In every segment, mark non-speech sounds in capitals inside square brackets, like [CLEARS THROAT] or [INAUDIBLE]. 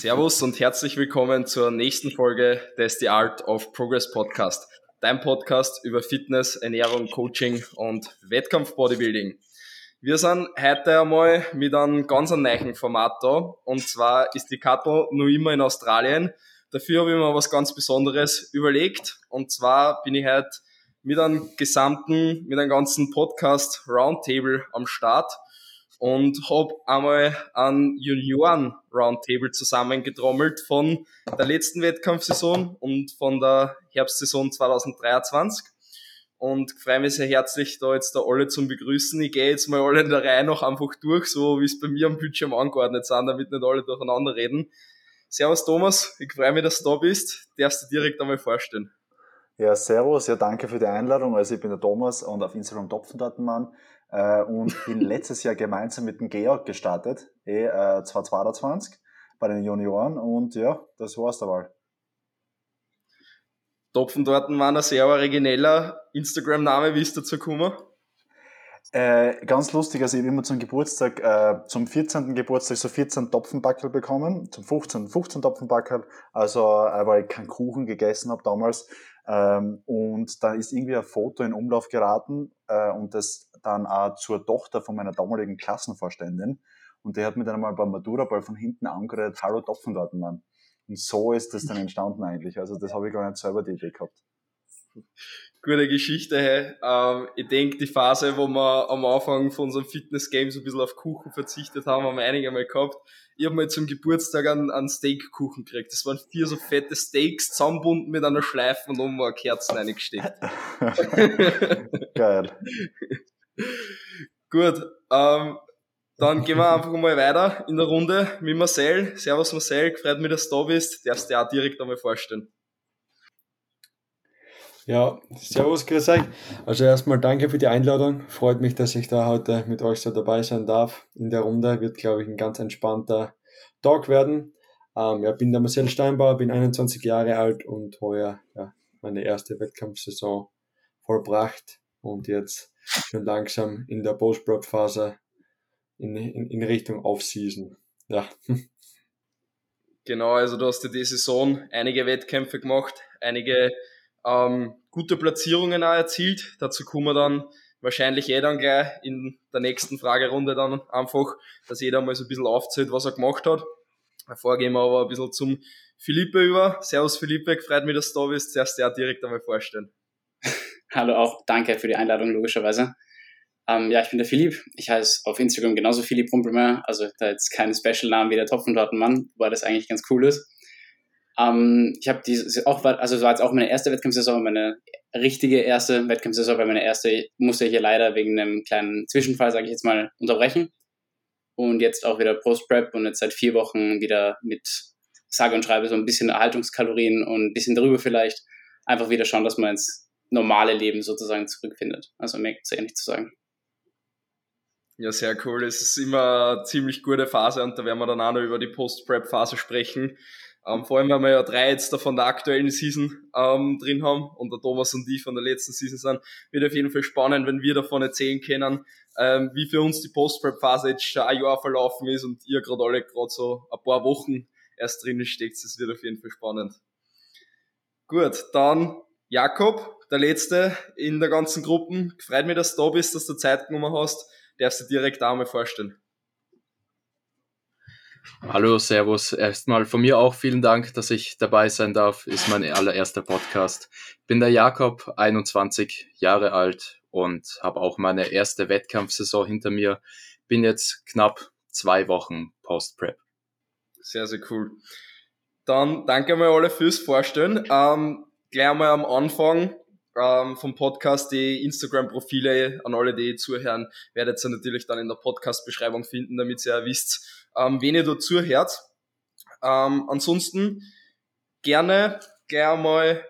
Servus und herzlich willkommen zur nächsten Folge des The Art of Progress Podcast. Dein Podcast über Fitness, Ernährung, Coaching und Wettkampf-Bodybuilding. Wir sind heute einmal mit einem ganz neuen Format da. Und zwar ist die Kattel noch immer in Australien. Dafür habe ich mir was ganz Besonderes überlegt. Und zwar bin ich heute mit einem gesamten, mit einem ganzen Podcast Roundtable am Start und habe einmal einen Junioren Roundtable zusammengetrommelt von der letzten Wettkampfsaison und von der Herbstsaison 2023 und freue mich sehr herzlich, da jetzt da alle zum Begrüßen. Ich gehe jetzt mal alle in der Reihe noch einfach durch, so wie es bei mir am Bildschirm angeordnet sind, damit nicht alle durcheinander reden. Servus Thomas, ich freue mich, dass du da bist. Darfst du direkt einmal vorstellen? Ja, servus, ja danke für die Einladung. Also ich bin der Thomas und auf Instagram Topfendatenmann äh, und bin [LAUGHS] letztes Jahr gemeinsam mit dem Georg gestartet, eh, äh, 2022 bei den Junioren und ja, das war's dabei. Topfen dort war ein sehr origineller Instagram-Name, wie ist dazu gekommen? Äh, ganz lustig, also ich habe immer zum Geburtstag, äh, zum 14. Geburtstag so 14 Topfenbackel bekommen, zum 15. 15 Topfenbackel, also äh, weil ich keinen Kuchen gegessen habe damals. Ähm, und da ist irgendwie ein Foto in Umlauf geraten äh, und das dann auch zur Tochter von meiner damaligen Klassenvorständin. Und der hat mir dann einmal beim Matura-Ball von hinten angeredet, hallo Topfendatenmann. Und so ist das dann entstanden eigentlich. Also das habe ich gar nicht selber die Idee gehabt. Gute Geschichte, hey. Ähm, ich denke, die Phase, wo wir am Anfang von unserem Fitness-Game so ein bisschen auf Kuchen verzichtet haben, haben wir einige Mal gehabt. Ich habe mal zum Geburtstag einen, einen Steakkuchen gekriegt. Das waren vier so fette Steaks zusammenbunden mit einer Schleife und oben war Kerzen reingesteckt. [LAUGHS] [LAUGHS] Geil. Gut, ähm, dann gehen wir einfach mal weiter in der Runde mit Marcel. Servus Marcel, freut mich, dass du da bist. Darfst du dir auch direkt einmal vorstellen. Ja, servus, grüß euch. Also erstmal danke für die Einladung. Freut mich, dass ich da heute mit euch so dabei sein darf. In der Runde wird, glaube ich, ein ganz entspannter Talk werden. Ähm, ja, bin der Marcel Steinbauer, bin 21 Jahre alt und heuer ja, meine erste Wettkampfsaison vollbracht und jetzt schon langsam in der Post-Prep-Phase in, in, in Richtung Off-Season. Ja. Genau, also du hast ja die Saison einige Wettkämpfe gemacht, einige ähm, gute Platzierungen auch erzielt. Dazu kommen wir dann wahrscheinlich eh dann gleich in der nächsten Fragerunde dann einfach, dass jeder mal so ein bisschen aufzählt, was er gemacht hat. Davor gehen wir aber ein bisschen zum Philippe über. Servus Philippe, freut mich, dass du da bist. Zuerst ja direkt einmal vorstellen. [LAUGHS] Hallo auch, danke für die Einladung logischerweise. Ähm, ja, ich bin der Philipp. Ich heiße auf Instagram genauso Philipp Rumpelmeier. Also da jetzt keinen Special-Namen wie der Topfentortenmann, wobei das eigentlich ganz cool ist. Ähm, ich habe diese auch, also war jetzt auch meine erste Wettkampfsaison, meine richtige erste Wettkampfsaison, weil meine erste musste ich hier leider wegen einem kleinen Zwischenfall, sage ich jetzt mal, unterbrechen. Und jetzt auch wieder Post-Prep und jetzt seit vier Wochen wieder mit sage und schreibe so ein bisschen Erhaltungskalorien und ein bisschen darüber vielleicht. Einfach wieder schauen, dass man ins normale Leben sozusagen zurückfindet. Also mehr zu ähnlich zu sagen. Ja, sehr cool. Es ist immer eine ziemlich gute Phase und da werden wir dann auch noch über die Post-Prep-Phase sprechen. Ähm, vor allem, weil wir ja drei jetzt da von der aktuellen Season ähm, drin haben und der Thomas und ich von der letzten Season sind, wird auf jeden Fall spannend, wenn wir davon erzählen können, ähm, wie für uns die Post-Prep-Phase jetzt schon ein Jahr verlaufen ist und ihr gerade alle gerade so ein paar Wochen erst drinnen steckt. Das wird auf jeden Fall spannend. Gut, dann Jakob, der Letzte in der ganzen Gruppe. Freut mich, dass du da bist, dass du Zeit genommen hast darfst du direkt auch mal vorstellen. Hallo, Servus. Erstmal von mir auch vielen Dank, dass ich dabei sein darf. Ist mein allererster Podcast. Bin der Jakob, 21 Jahre alt und habe auch meine erste Wettkampfsaison hinter mir. Bin jetzt knapp zwei Wochen Post-Prep. Sehr, sehr cool. Dann danke mal alle fürs Vorstellen. Ähm, gleich mal am Anfang ähm, vom Podcast die Instagram-Profile an alle, die zuhören, werdet ihr natürlich dann in der Podcast-Beschreibung finden, damit ihr ja wisst, ähm, wen ihr da zuhört. Ähm, ansonsten gerne gleich einmal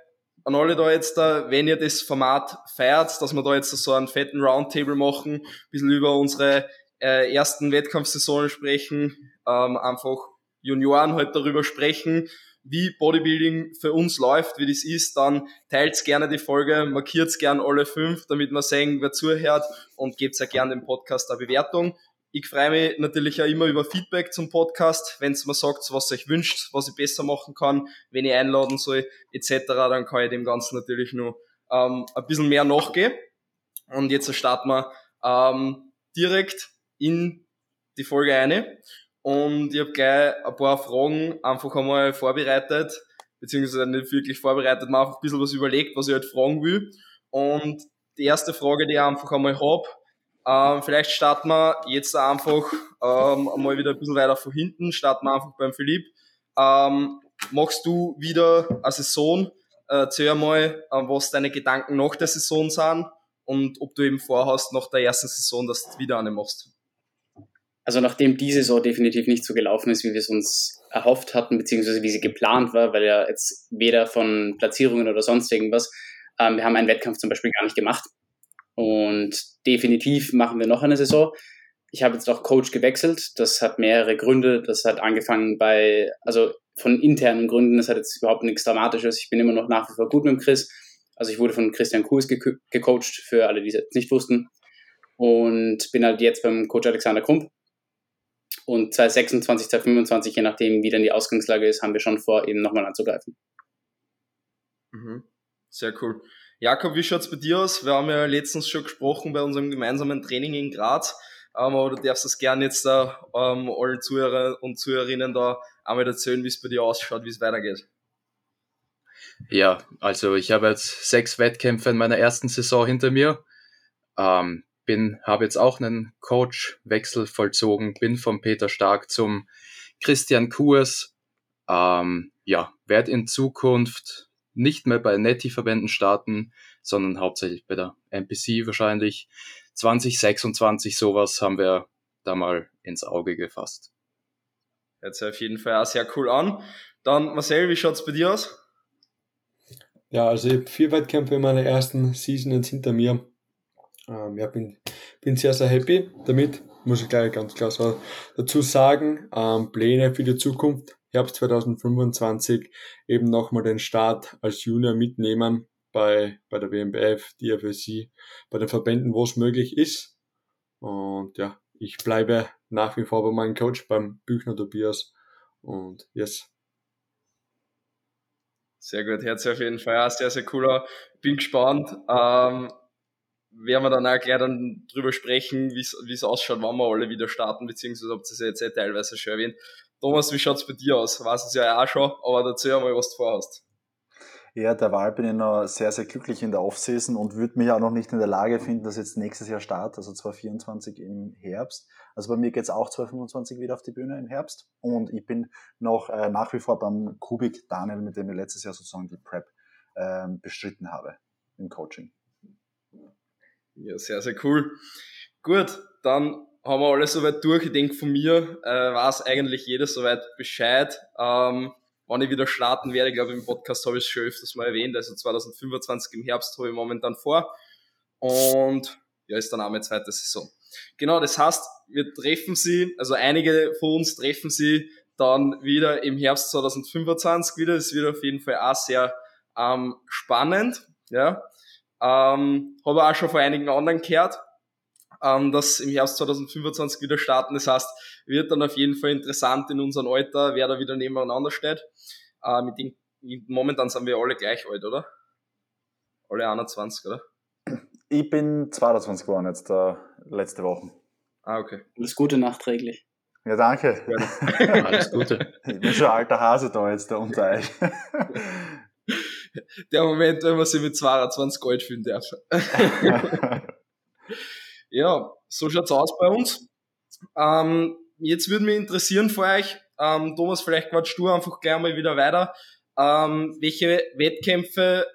an alle da jetzt da, wenn ihr das Format feiert, dass wir da jetzt so einen fetten Roundtable machen, ein bisschen über unsere äh, ersten Wettkampfsaisonen sprechen, ähm, einfach Junioren halt darüber sprechen wie Bodybuilding für uns läuft, wie das ist, dann teilt gerne die Folge, markiert gerne alle fünf, damit wir sehen, wer zuhört und gebt sehr gerne dem Podcast eine Bewertung. Ich freue mich natürlich auch immer über Feedback zum Podcast. Wenn ihr mir sagt, was ihr euch wünscht, was ich besser machen kann, wenn ich einladen soll, etc., dann kann ich dem Ganzen natürlich nur ähm, ein bisschen mehr nachgehen. Und jetzt starten wir ähm, direkt in die Folge eine. Und ich habe gleich ein paar Fragen einfach einmal vorbereitet, beziehungsweise nicht wirklich vorbereitet, mir einfach ein bisschen was überlegt, was ich halt fragen will. Und die erste Frage, die ich einfach einmal habe, ähm, vielleicht starten wir jetzt einfach ähm, mal wieder ein bisschen weiter von hinten, starten wir einfach beim Philipp. Ähm, machst du wieder eine Saison? Äh, erzähl mal, äh, was deine Gedanken nach der Saison sind und ob du eben vorhast, nach der ersten Saison, dass du wieder eine machst. Also nachdem diese Saison definitiv nicht so gelaufen ist, wie wir es uns erhofft hatten, beziehungsweise wie sie geplant war, weil ja jetzt weder von Platzierungen oder sonst irgendwas, ähm, wir haben einen Wettkampf zum Beispiel gar nicht gemacht. Und definitiv machen wir noch eine Saison. Ich habe jetzt auch Coach gewechselt. Das hat mehrere Gründe. Das hat angefangen bei, also von internen Gründen. Das hat jetzt überhaupt nichts Dramatisches. Ich bin immer noch nach wie vor gut mit Chris. Also ich wurde von Christian Kurs ge gecoacht, für alle, die es jetzt nicht wussten. Und bin halt jetzt beim Coach Alexander Krump. Und 2026, 2025, je nachdem, wie dann die Ausgangslage ist, haben wir schon vor, eben nochmal anzugreifen. Mhm. Sehr cool. Jakob, wie schaut's bei dir aus? Wir haben ja letztens schon gesprochen bei unserem gemeinsamen Training in Graz. Ähm, aber du darfst das gerne jetzt da ähm, allen Zuhörer und Zuhörerinnen da einmal erzählen, wie es bei dir ausschaut, wie es weitergeht. Ja, also ich habe jetzt sechs Wettkämpfe in meiner ersten Saison hinter mir. Ähm, bin, habe jetzt auch einen Coachwechsel vollzogen, bin von Peter Stark zum Christian Kurs. Ähm, ja, werde in Zukunft nicht mehr bei Netty-Verbänden starten, sondern hauptsächlich bei der NPC wahrscheinlich. 2026 sowas haben wir da mal ins Auge gefasst. Hört sich auf jeden Fall auch sehr cool an. Dann Marcel, wie schaut's bei dir aus? Ja, also ich habe vier Wettkämpfe in meiner ersten Season jetzt hinter mir. Ähm, ja, bin, bin sehr, sehr happy damit. Muss ich gleich ganz klar so dazu sagen. Ähm, Pläne für die Zukunft Herbst 2025 eben nochmal den Start als Junior mitnehmen bei, bei der WMBF, DFSC, bei den Verbänden, wo es möglich ist. Und ja, ich bleibe nach wie vor bei meinem Coach, beim Büchner Tobias. Und yes. Sehr gut, sich auf jeden Fall auch sehr, sehr cooler. Bin gespannt. Ähm, werden wir dann auch gleich dann drüber sprechen, wie es ausschaut, wann wir alle wieder starten, beziehungsweise ob das jetzt eh teilweise schon erwähnt. Thomas, wie schaut's bei dir aus? Weiß es ja auch schon, aber erzähl mal, was du vorhast. Ja, derweil bin ich noch sehr, sehr glücklich in der Offseason und würde mich auch noch nicht in der Lage finden, dass jetzt nächstes Jahr startet, also 2024 im Herbst. Also bei mir geht's auch 2025 wieder auf die Bühne im Herbst und ich bin noch äh, nach wie vor beim Kubik Daniel, mit dem ich letztes Jahr sozusagen die Prep ähm, bestritten habe im Coaching. Ja, sehr, sehr cool. Gut, dann haben wir alles soweit durch. Ich denke, von mir äh, weiß eigentlich jeder soweit Bescheid. Ähm, wann ich wieder starten werde, ich glaube, im Podcast habe ich es schon öfters mal erwähnt. Also 2025 im Herbst habe ich momentan vor. Und ja, ist dann auch meine zweite Saison. Genau, das heißt, wir treffen sie, also einige von uns treffen sie dann wieder im Herbst 2025 wieder. Das wird auf jeden Fall auch sehr ähm, spannend. Ja. Ähm, habe auch schon von einigen anderen gehört ähm, das im Herbst 2025 wieder starten. Das heißt, wird dann auf jeden Fall interessant in unserem Alter, wer da wieder nebeneinander steht. Äh, mit den, momentan sind wir alle gleich alt, oder? Alle 21, oder? Ich bin 22 geworden jetzt äh, letzte Woche. Ah, okay. Alles Gute nachträglich. Ja, danke. Ja. [LAUGHS] Alles Gute. Ich bin schon ein alter Hase da jetzt da unter euch. Der Moment, wenn man sich mit 22 Gold fühlen darf. [LAUGHS] Ja, so schaut's aus bei uns. Ähm, jetzt würde mich interessieren für euch, ähm, Thomas, vielleicht quatschst du einfach gleich mal wieder weiter. Ähm, welche Wettkämpfe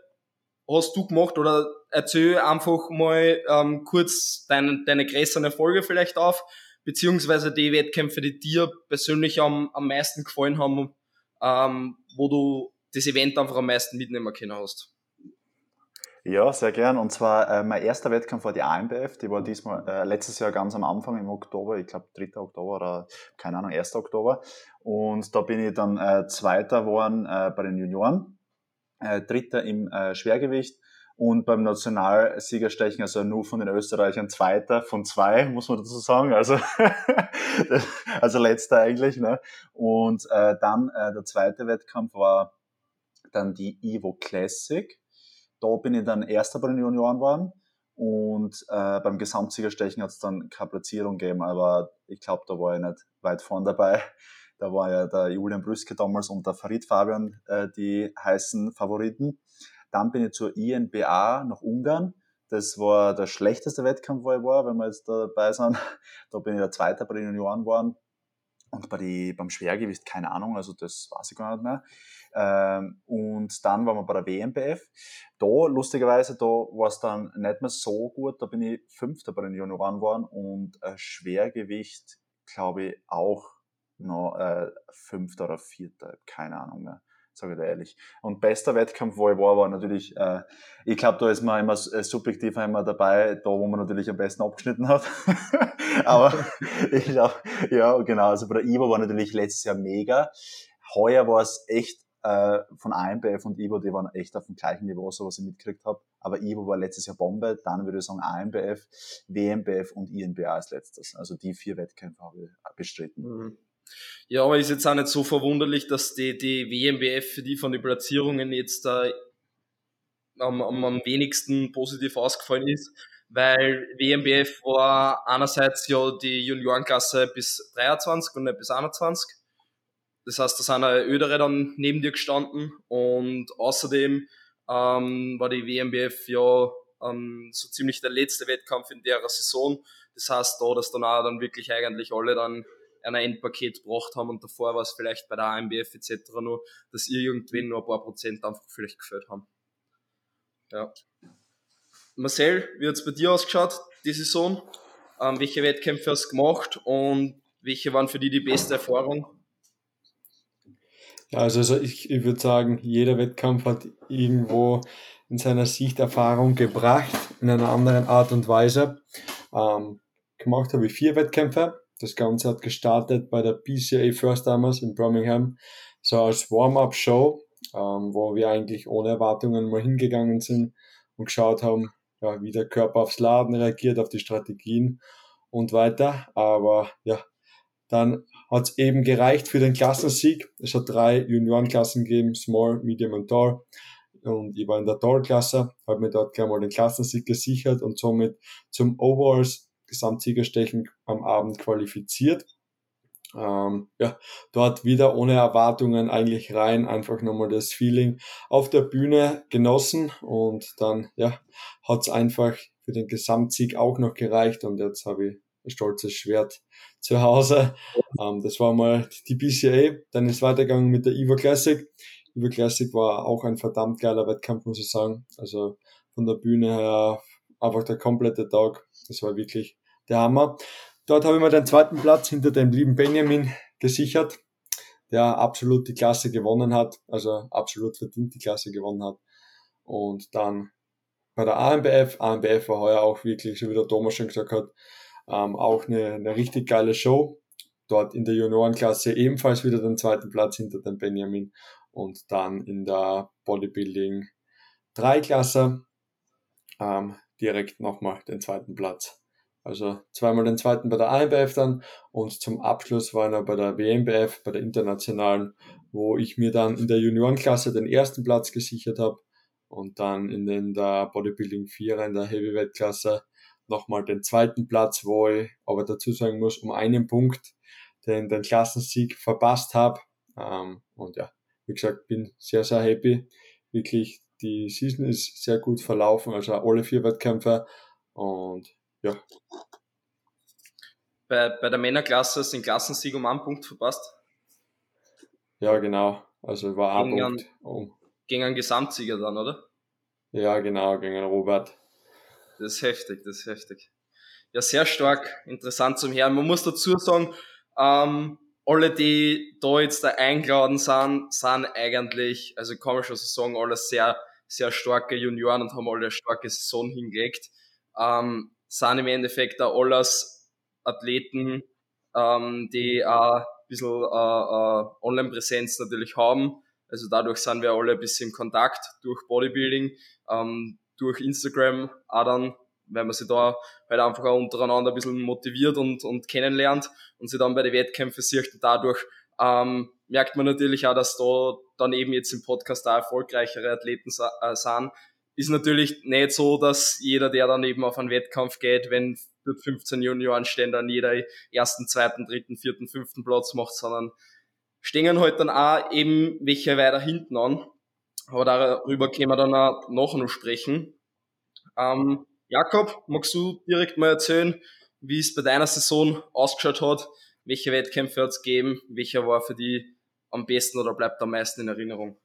hast du gemacht oder erzähl einfach mal ähm, kurz deine, deine größeren Erfolge vielleicht auf, beziehungsweise die Wettkämpfe, die dir persönlich am, am meisten gefallen haben, ähm, wo du das Event einfach am meisten mitnehmen können hast. Ja, sehr gern. Und zwar äh, mein erster Wettkampf war die AMBF. Die war diesmal äh, letztes Jahr ganz am Anfang im Oktober, ich glaube 3. Oktober oder keine Ahnung, 1. Oktober. Und da bin ich dann äh, Zweiter geworden äh, bei den Junioren, äh, Dritter im äh, Schwergewicht und beim Nationalsiegerstechen, also nur von den Österreichern Zweiter von zwei, muss man dazu sagen, also, [LAUGHS] also letzter eigentlich. Ne? Und äh, dann äh, der zweite Wettkampf war dann die Evo Classic. Da bin ich dann Erster bei den Junioren geworden. Und äh, beim Gesamtsiegerstechen hat es dann keine Platzierung gegeben, aber ich glaube, da war ich nicht weit vorn dabei. [LAUGHS] Da war ja der Julian Brüske damals und der Farid Fabian äh, die heißen Favoriten. Dann bin ich zur INBA nach Ungarn. Das war der schlechteste Wettkampf, wo ich war, wenn wir jetzt dabei sind. [LAUGHS] Da bin ich der Zweite bei den Junioren geworden. Und bei die, beim Schwergewicht keine Ahnung, also das weiß ich gar nicht mehr. Ähm, und dann waren wir bei der WMBF. Da, lustigerweise, da war es dann nicht mehr so gut. Da bin ich Fünfter bei den Junioren geworden und Schwergewicht, glaube ich, auch noch äh, Fünfter oder Vierter, keine Ahnung mehr sage ich dir ehrlich. Und bester Wettkampf, wo ich war, war natürlich, äh, ich glaube, da ist man immer äh, subjektiv immer dabei, da wo man natürlich am besten abgeschnitten hat. [LAUGHS] Aber ich glaube, ja, genau, also bei der IBA war natürlich letztes Jahr mega. Heuer war es echt äh, von AMBF und IBO, die waren echt auf dem gleichen Niveau, so was ich mitgekriegt habe. Aber IBO war letztes Jahr Bombe, dann würde ich sagen AMBF, WMBF und INBA als letztes. Also die vier Wettkämpfe habe ich bestritten. Mhm. Ja, aber ist jetzt auch nicht so verwunderlich, dass die, die WMBF für die von den Platzierungen jetzt da am, am, am wenigsten positiv ausgefallen ist, weil WMBF war einerseits ja die Juniorenklasse bis 23 und nicht bis 21 das heißt, da sind auch Ödere dann neben dir gestanden und außerdem ähm, war die WMBF ja ähm, so ziemlich der letzte Wettkampf in der Saison. Das heißt, da, dass dann auch dann wirklich eigentlich alle dann ein Endpaket gebracht haben und davor war es vielleicht bei der AMBF etc. nur, dass irgendwann nur ein paar Prozent einfach vielleicht gefällt haben. Ja. Marcel, wie hat es bei dir ausgeschaut, die Saison? Ähm, welche Wettkämpfe hast du gemacht und welche waren für dich die beste Erfahrung? Ja, also, ich, ich würde sagen, jeder Wettkampf hat irgendwo in seiner Sicht Erfahrung gebracht, in einer anderen Art und Weise. Ähm, gemacht habe ich vier Wettkämpfe. Das Ganze hat gestartet bei der PCA First Timers in Birmingham, so als Warm-up-Show, ähm, wo wir eigentlich ohne Erwartungen mal hingegangen sind und geschaut haben, ja, wie der Körper aufs Laden reagiert, auf die Strategien und weiter. Aber ja, dann hat es eben gereicht für den Klassensieg. Es hat drei Juniorenklassen gegeben, Small, Medium und Tall. Und ich war in der Tall-Klasse, habe mir dort gleich mal den Klassensieg gesichert und somit zum Overalls Gesamtsiegerstechen am Abend qualifiziert. Ähm, ja, dort wieder ohne Erwartungen eigentlich rein, einfach nochmal das Feeling auf der Bühne genossen und dann ja, hat es einfach für den Gesamtsieg auch noch gereicht und jetzt habe ich ein stolzes Schwert zu Hause. Ähm, das war mal die BCA. Dann ist weitergegangen mit der Evo Classic. Evo Classic war auch ein verdammt geiler Wettkampf, muss ich sagen. Also von der Bühne her einfach der komplette Tag. Das war wirklich der Hammer. Dort habe ich mir den zweiten Platz hinter dem lieben Benjamin gesichert, der absolut die Klasse gewonnen hat, also absolut verdient die Klasse gewonnen hat. Und dann bei der AMBF, AMBF war heuer auch wirklich, so wie der Thomas schon gesagt hat, ähm, auch eine, eine richtig geile Show. Dort in der Juniorenklasse ebenfalls wieder den zweiten Platz hinter dem Benjamin und dann in der Bodybuilding 3 Klasse ähm, direkt nochmal den zweiten Platz. Also zweimal den zweiten bei der AMBF dann und zum Abschluss war er bei der WMBF, bei der internationalen, wo ich mir dann in der Juniorenklasse den ersten Platz gesichert habe und dann in den der Bodybuilding 4 in der Heavyweight-Klasse nochmal den zweiten Platz, wo ich aber dazu sagen muss, um einen Punkt den, den Klassensieg verpasst habe. Ähm, und ja, wie gesagt, bin sehr, sehr happy. Wirklich, die Season ist sehr gut verlaufen, also alle vier Wettkämpfe. Und ja. Bei, bei der Männerklasse sind Klassensieg um einen Punkt verpasst? Ja, genau. Also war ein Punkt. An, um. Gegen einen Gesamtsieger dann, oder? Ja, genau, gegen einen Robert. Das ist heftig, das ist heftig. Ja, sehr stark, interessant zum Hören. Man muss dazu sagen, ähm, alle, die da jetzt da eingeladen sind, sind eigentlich, also kann man schon so sagen, alle sehr, sehr starke Junioren und haben alle eine starke Saison hingelegt. Ähm, sind im Endeffekt auch alles Athleten, ähm, auch ein bisschen äh, äh, Online-Präsenz natürlich haben. Also dadurch sind wir alle ein bisschen in Kontakt durch Bodybuilding. Ähm, durch Instagram auch dann, weil man sich da halt einfach auch untereinander ein bisschen motiviert und, und kennenlernt und sich dann bei den Wettkämpfen sieht und dadurch ähm, merkt man natürlich auch, dass da dann eben jetzt im Podcast da erfolgreichere Athleten äh, sind. Ist natürlich nicht so, dass jeder, der dann eben auf einen Wettkampf geht, wenn dort 15 Junioren stehen, dann jeder ersten, zweiten, dritten, vierten, fünften Platz macht, sondern stehen halt dann auch eben welche weiter hinten an. Aber darüber können wir dann auch nachher noch sprechen. Ähm, Jakob, magst du direkt mal erzählen, wie es bei deiner Saison ausgeschaut hat? Welche Wettkämpfe hat es gegeben? Welcher war für die am besten oder bleibt am meisten in Erinnerung?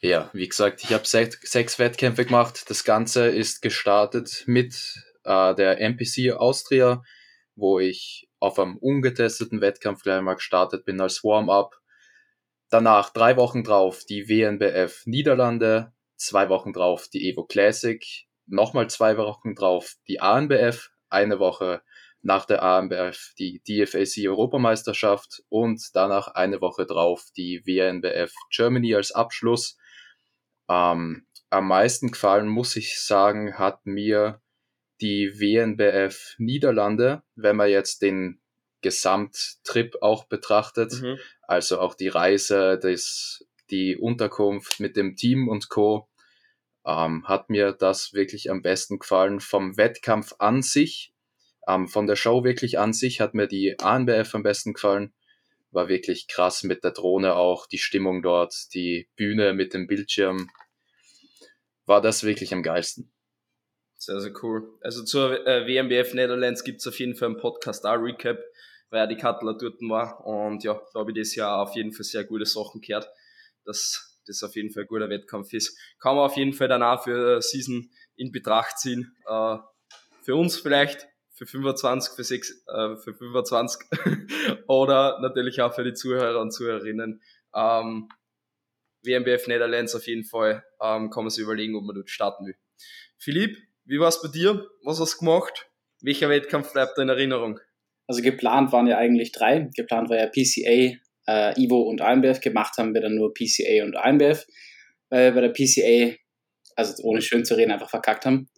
Ja, wie gesagt, ich habe sechs, sechs, Wettkämpfe gemacht. Das Ganze ist gestartet mit äh, der NPC Austria, wo ich auf einem ungetesteten Wettkampf gleich mal gestartet bin als Warm-up. Danach drei Wochen drauf die WNBF Niederlande, zwei Wochen drauf die Evo Classic, nochmal zwei Wochen drauf die ANBF, eine Woche nach der ANBF die DFAC Europameisterschaft und danach eine Woche drauf die WNBF Germany als Abschluss. Ähm, am meisten gefallen, muss ich sagen, hat mir die WNBF Niederlande, wenn man jetzt den Gesamttrip auch betrachtet, mhm. also auch die Reise, das, die Unterkunft mit dem Team und Co. Ähm, hat mir das wirklich am besten gefallen. Vom Wettkampf an sich ähm, von der Show wirklich an sich hat mir die ANBF am besten gefallen. War wirklich krass mit der Drohne auch, die Stimmung dort, die Bühne mit dem Bildschirm. War das wirklich am geilsten. Sehr, sehr cool. Also zur äh, WMBF Netherlands gibt's auf jeden Fall einen Podcast, auch Recap, weil ja die Kattler dort war. Und ja, da habe ich das Jahr auf jeden Fall sehr gute Sachen gehört, dass das auf jeden Fall ein guter Wettkampf ist. Kann man auf jeden Fall danach für Season in Betracht ziehen. Äh, für uns vielleicht, für 25, für, 6, äh, für 25 [LAUGHS] oder natürlich auch für die Zuhörer und Zuhörerinnen. Ähm, WMBF Netherlands auf jeden Fall ähm, kann man sich überlegen, ob man dort starten will. Philipp, wie war es bei dir? Was hast du gemacht? Welcher Wettkampf bleibt in Erinnerung? Also geplant waren ja eigentlich drei. Geplant war ja PCA, äh, Ivo und IMBF. Gemacht haben wir dann nur PCA und IMBF, weil wir bei der PCA, also ohne schön zu reden, einfach verkackt haben.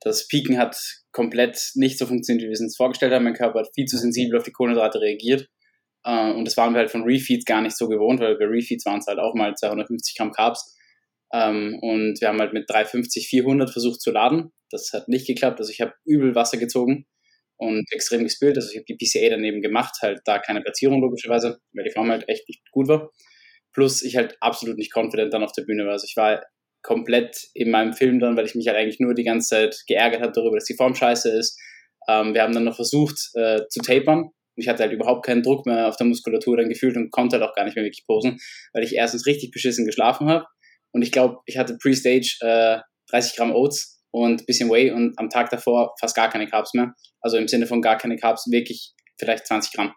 Das Piken hat komplett nicht so funktioniert, wie wir es uns vorgestellt haben. Mein Körper hat viel zu sensibel auf die Kohlenhydrate reagiert. Uh, und das waren wir halt von Refeeds gar nicht so gewohnt, weil bei Refeeds waren es halt auch mal 250 Gramm Carbs. Ähm, und wir haben halt mit 350, 400 versucht zu laden. Das hat nicht geklappt. Also ich habe übel Wasser gezogen und extrem gespült. Also ich habe die PCA daneben gemacht, halt da keine Platzierung logischerweise, weil die Form halt echt nicht gut war. Plus ich halt absolut nicht confident dann auf der Bühne war. Also ich war komplett in meinem Film dann, weil ich mich halt eigentlich nur die ganze Zeit geärgert habe darüber, dass die Form scheiße ist. Ähm, wir haben dann noch versucht äh, zu tapern. Ich hatte halt überhaupt keinen Druck mehr auf der Muskulatur dann gefühlt und konnte halt auch gar nicht mehr wirklich posen, weil ich erstens richtig beschissen geschlafen habe und ich glaube, ich hatte Pre-Stage äh, 30 Gramm Oats und bisschen Whey und am Tag davor fast gar keine Carbs mehr. Also im Sinne von gar keine Carbs, wirklich vielleicht 20 Gramm.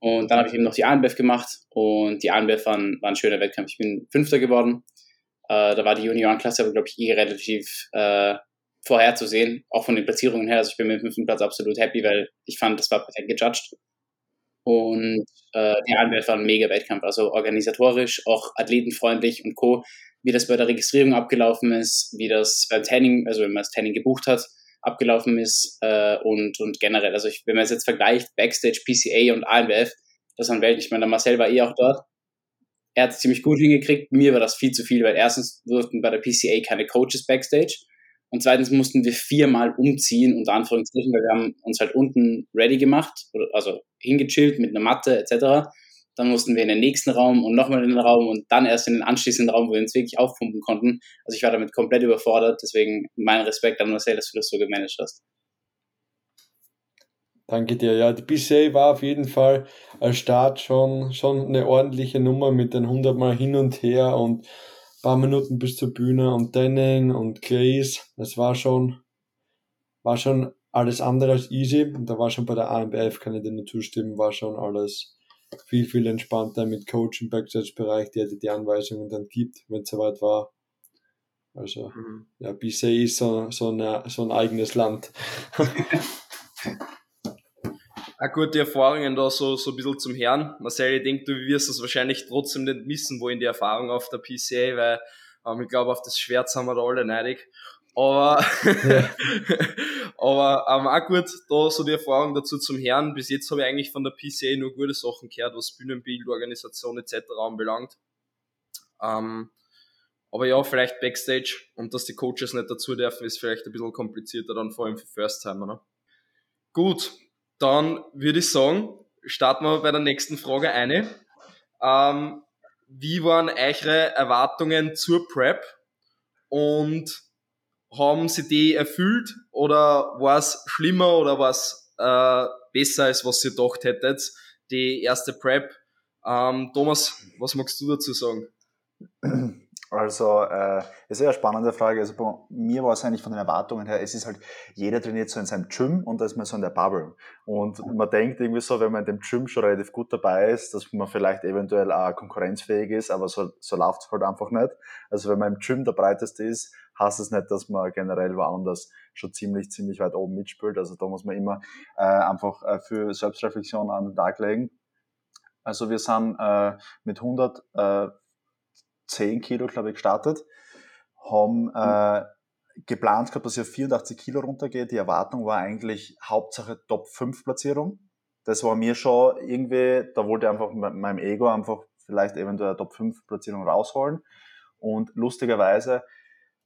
Und dann habe ich eben noch die ANBF gemacht und die ANBF war ein, war ein schöner Wettkampf. Ich bin Fünfter geworden äh, da war die Juniorenklasse aber, glaube ich, eh relativ äh, vorherzusehen, auch von den Platzierungen her. Also ich bin mit dem fünften Platz absolut happy, weil ich fand, das war perfekt gejudged. Und äh, die Anwälte war ein mega Wettkampf, also organisatorisch, auch athletenfreundlich und Co. Wie das bei der Registrierung abgelaufen ist, wie das beim Tanning, also wenn man das Tanning gebucht hat, abgelaufen ist äh, und, und generell, also ich, wenn man es jetzt vergleicht, Backstage, PCA und ANWF, das waren Welt, ich meine, der Marcel war eh auch dort, er hat es ziemlich gut hingekriegt. Mir war das viel zu viel, weil erstens durften bei der PCA keine Coaches backstage und zweitens mussten wir viermal umziehen, unter Anführungszeichen, weil wir haben uns halt unten ready gemacht, also hingechillt mit einer Matte etc. Dann mussten wir in den nächsten Raum und nochmal in den Raum und dann erst in den anschließenden Raum, wo wir uns wirklich aufpumpen konnten. Also ich war damit komplett überfordert, deswegen mein Respekt an Marcel, dass du das so gemanagt hast. Danke dir. Ja, die PCA war auf jeden Fall als Start schon, schon eine ordentliche Nummer mit den 100 Mal hin und her und paar Minuten bis zur Bühne und Denning und Glaze. Das war schon, war schon alles andere als easy. Und da war schon bei der AMBF, kann ich dir nur zustimmen, war schon alles viel, viel entspannter mit Coach im Backstage-Bereich, der dir die Anweisungen dann gibt, wenn es soweit war. Also, mhm. ja, BCA ist so, so, eine, so ein eigenes Land. auch gute Erfahrungen da so, so ein bisschen zum Herrn. Marcel, ich denke, du wirst es wahrscheinlich trotzdem nicht missen, wo in die Erfahrung auf der PCA, weil Ähm, ich glaube, auf das Schwert sind wir da alle neidig. Aber, ja. [LAUGHS] aber ähm, auch gut, da so die Erfahrung dazu zum Herrn. Bis jetzt habe ich eigentlich von der PCA nur gute Sachen gehört, was Bühnenbild, Organisation etc. anbelangt. Ähm, aber ja, vielleicht Backstage und dass die Coaches nicht dazu dürfen, ist vielleicht ein bisschen komplizierter dann vor allem für First-Timer. Ne? Gut, dann würde ich sagen, starten wir bei der nächsten Frage eine. Ähm, wie waren eure Erwartungen zur Prep und haben sie die erfüllt oder war es schlimmer oder war es äh, besser als was ihr gedacht hättet, die erste Prep? Ähm, Thomas, was magst du dazu sagen? [CLEARS THROAT] Also, äh, ist eine spannende Frage. Also, bei mir war es eigentlich von den Erwartungen her, es ist halt, jeder trainiert so in seinem Gym und da ist man so in der Bubble. Und man denkt irgendwie so, wenn man in dem Gym schon relativ gut dabei ist, dass man vielleicht eventuell auch konkurrenzfähig ist, aber so, so läuft es halt einfach nicht. Also, wenn man im Gym der breiteste ist, heißt es nicht, dass man generell woanders schon ziemlich, ziemlich weit oben mitspielt. Also, da muss man immer äh, einfach äh, für Selbstreflexion an den Tag legen. Also, wir sind äh, mit 100, äh, 10 Kilo, glaube ich, gestartet, haben äh, geplant gehabt, dass ich auf 84 Kilo runtergehe. Die Erwartung war eigentlich Hauptsache Top 5 Platzierung. Das war mir schon irgendwie, da wollte ich einfach mit meinem Ego einfach vielleicht eventuell eine Top 5 Platzierung rausholen. Und lustigerweise,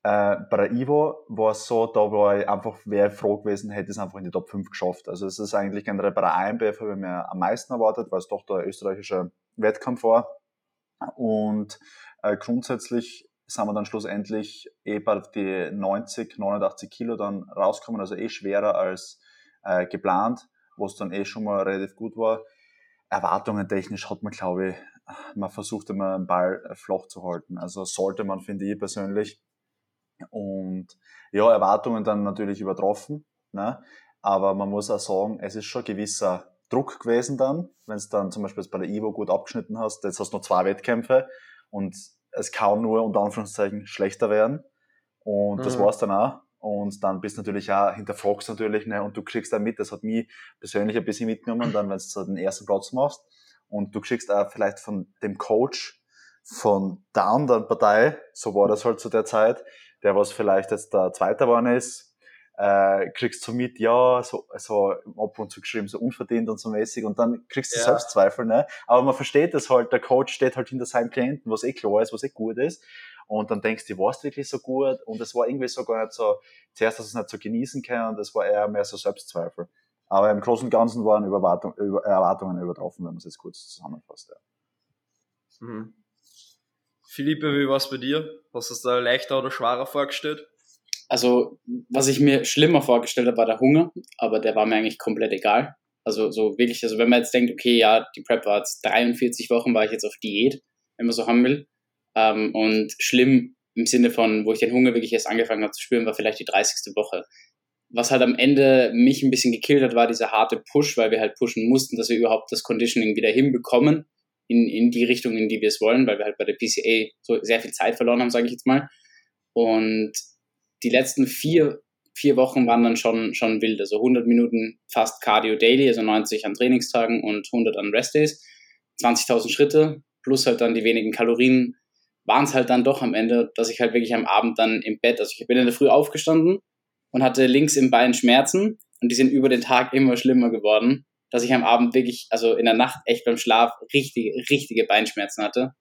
äh, bei der Ivo war es so, da war ich einfach, wäre froh gewesen, hätte es einfach in die Top 5 geschafft. Also es ist eigentlich generell bei der IMBF habe ich mir am meisten erwartet, weil es doch der österreichische Wettkampf war. Und äh, grundsätzlich sind wir dann schlussendlich eh bei die 90, 89 Kilo dann rauskommen, also eh schwerer als äh, geplant, was dann eh schon mal relativ gut war. Erwartungen technisch hat man, glaube ich, man versucht immer einen Ball flach zu halten. Also sollte man, finde ich persönlich. Und ja, Erwartungen dann natürlich übertroffen. Ne? Aber man muss auch sagen, es ist schon gewisser Druck gewesen dann, wenn es dann zum Beispiel bei der Ivo gut abgeschnitten hast. Jetzt hast du noch zwei Wettkämpfe und es kann nur unter Anführungszeichen schlechter werden. Und mhm. das war's dann auch. Und dann bist du natürlich auch hinterfragst natürlich, ne, und du kriegst da mit, das hat mich persönlich ein bisschen mitgenommen, dann, wenn du so den ersten Platz machst. Und du kriegst auch vielleicht von dem Coach von der anderen Partei, so war das halt zu der Zeit, der was vielleicht jetzt der Zweite geworden ist, äh, kriegst du mit, ja, so, so ab und zu geschrieben, so unverdient und so mäßig und dann kriegst du ja. Selbstzweifel, ne? Aber man versteht das halt, der Coach steht halt hinter seinem Klienten, was eh klar ist, was eh gut ist. Und dann denkst du, warst wirklich so gut? Und es war irgendwie so gar nicht so, zuerst hast du es nicht so genießen können und es war eher mehr so Selbstzweifel. Aber im Großen und Ganzen waren Erwartung, Erwartungen übertroffen, wenn man es jetzt kurz zusammenfasst. Ja. Mhm. Philippe, wie war es bei dir? Hast du es da leichter oder schwerer vorgestellt? Also, was ich mir schlimmer vorgestellt habe, war der Hunger, aber der war mir eigentlich komplett egal. Also, so wirklich, also wenn man jetzt denkt, okay, ja, die Prep war jetzt 43 Wochen, war ich jetzt auf Diät, wenn man so haben will. Ähm, und schlimm im Sinne von, wo ich den Hunger wirklich erst angefangen habe zu spüren, war vielleicht die 30. Woche. Was halt am Ende mich ein bisschen gekillt hat, war dieser harte Push, weil wir halt pushen mussten, dass wir überhaupt das Conditioning wieder hinbekommen in, in die Richtung, in die wir es wollen, weil wir halt bei der PCA so sehr viel Zeit verloren haben, sage ich jetzt mal. Und die letzten vier, vier Wochen waren dann schon, schon wild. Also 100 Minuten fast Cardio Daily, also 90 an Trainingstagen und 100 an Restdays. 20.000 Schritte plus halt dann die wenigen Kalorien waren es halt dann doch am Ende, dass ich halt wirklich am Abend dann im Bett, also ich bin in der Früh aufgestanden und hatte links im Bein Schmerzen und die sind über den Tag immer schlimmer geworden, dass ich am Abend wirklich, also in der Nacht echt beim Schlaf richtige, richtige Beinschmerzen hatte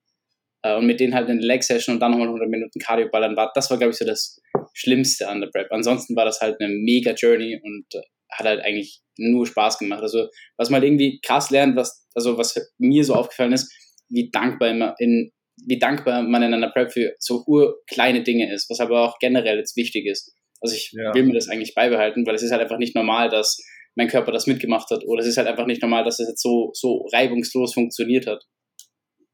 äh, und mit denen halt in der Leg-Session und dann nochmal 100 Minuten Cardio ballern war. Das war, glaube ich, so das Schlimmste an der Prep. Ansonsten war das halt eine mega Journey und äh, hat halt eigentlich nur Spaß gemacht. Also, was man halt irgendwie krass lernt, was, also was mir so aufgefallen ist, wie dankbar man in, wie dankbar man in einer Prep für so urkleine Dinge ist, was aber auch generell jetzt wichtig ist. Also ich ja. will mir das eigentlich beibehalten, weil es ist halt einfach nicht normal, dass mein Körper das mitgemacht hat. Oder es ist halt einfach nicht normal, dass es jetzt so, so reibungslos funktioniert hat.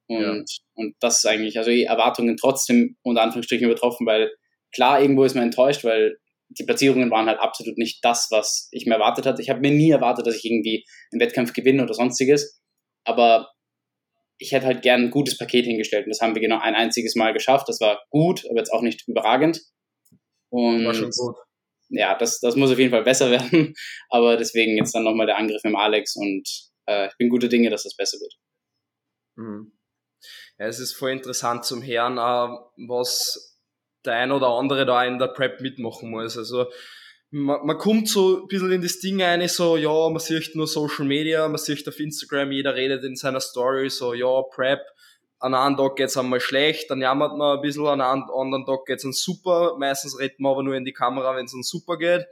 Und, ja. und das ist eigentlich, also die Erwartungen trotzdem unter Anführungsstrichen übertroffen, weil klar, irgendwo ist man enttäuscht, weil die Platzierungen waren halt absolut nicht das, was ich mir erwartet hatte. Ich habe mir nie erwartet, dass ich irgendwie einen Wettkampf gewinne oder sonstiges. Aber ich hätte halt gern ein gutes Paket hingestellt. Und das haben wir genau ein einziges Mal geschafft. Das war gut, aber jetzt auch nicht überragend. Und war schon gut. Ja, das, das muss auf jeden Fall besser [LAUGHS] werden. Aber deswegen jetzt dann nochmal der Angriff mit Alex und äh, ich bin gute Dinge, dass das besser wird. Mhm. Ja, es ist voll interessant zum Hören, äh, was der ein oder andere da in der Prep mitmachen muss. Also man, man kommt so ein bisschen in das Ding rein, so, ja, man sieht nur Social Media, man sieht auf Instagram, jeder redet in seiner Story, so, ja, Prep, an einem Tag geht's einmal schlecht, dann jammert man ein bisschen, an einem anderen Tag geht's uns super, meistens redet man aber nur in die Kamera, wenn es uns super geht.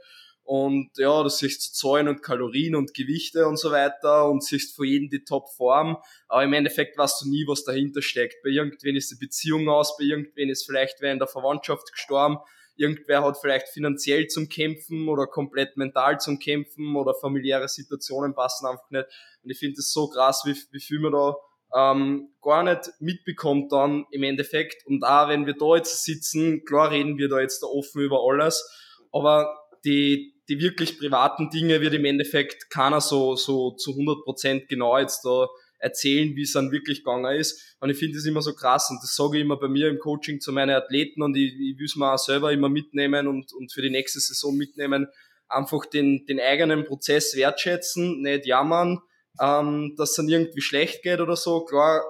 Und ja, du siehst Zahlen und Kalorien und Gewichte und so weiter und siehst von jedem die Topform. Aber im Endeffekt weißt du nie, was dahinter steckt. Bei irgendwen ist die Beziehung aus, bei irgendwen ist vielleicht wer in der Verwandtschaft gestorben, irgendwer hat vielleicht finanziell zum Kämpfen oder komplett mental zum Kämpfen oder familiäre Situationen passen einfach nicht. Und ich finde es so krass, wie, wie viel man da ähm, gar nicht mitbekommt dann im Endeffekt. Und auch wenn wir da jetzt sitzen, klar reden wir da jetzt da offen über alles, aber die, die wirklich privaten Dinge wird im Endeffekt keiner so, so zu 100% genau jetzt da erzählen, wie es dann wirklich gegangen ist. Und ich finde das immer so krass und das sage ich immer bei mir im Coaching zu meinen Athleten und ich, ich will es mir auch selber immer mitnehmen und, und für die nächste Saison mitnehmen. Einfach den, den eigenen Prozess wertschätzen, nicht jammern, ähm, dass es dann irgendwie schlecht geht oder so. Klar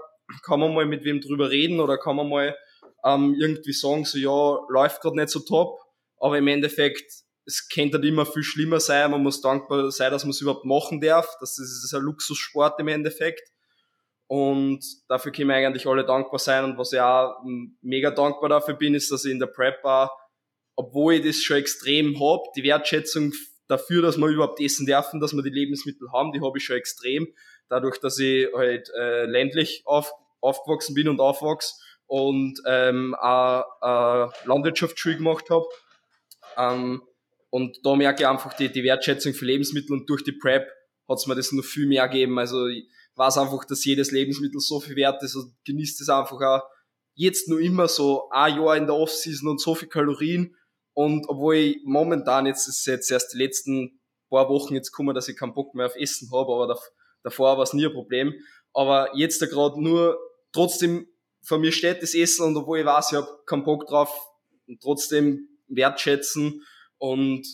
kann man mal mit wem drüber reden oder kann man mal ähm, irgendwie sagen, so ja, läuft gerade nicht so top, aber im Endeffekt es könnte halt immer viel schlimmer sein. Man muss dankbar sein, dass man es überhaupt machen darf. Das ist, ist ein Luxussport im Endeffekt. Und dafür können wir eigentlich alle dankbar sein. Und was ich auch mega dankbar dafür bin, ist, dass ich in der Prep war, obwohl ich das schon extrem hab, die Wertschätzung dafür, dass wir überhaupt essen dürfen, dass wir die Lebensmittel haben, die habe ich schon extrem. Dadurch, dass ich halt äh, ländlich auf, aufgewachsen bin und aufwachse und ähm, auch äh, Landwirtschaftsschule gemacht habe. Ähm, und da merke ich einfach die, die Wertschätzung für Lebensmittel und durch die Prep hat es mir das noch viel mehr gegeben. Also ich weiß einfach, dass jedes Lebensmittel so viel wert ist und genießt es einfach auch jetzt nur immer so ein Jahr in der Offseason und so viel Kalorien. Und obwohl ich momentan jetzt, ist jetzt erst die letzten paar Wochen jetzt kommen, dass ich keinen Bock mehr auf Essen habe, aber davor war es nie ein Problem. Aber jetzt da gerade nur, trotzdem, von mir steht das Essen und obwohl ich weiß, ich habe keinen Bock drauf, trotzdem wertschätzen und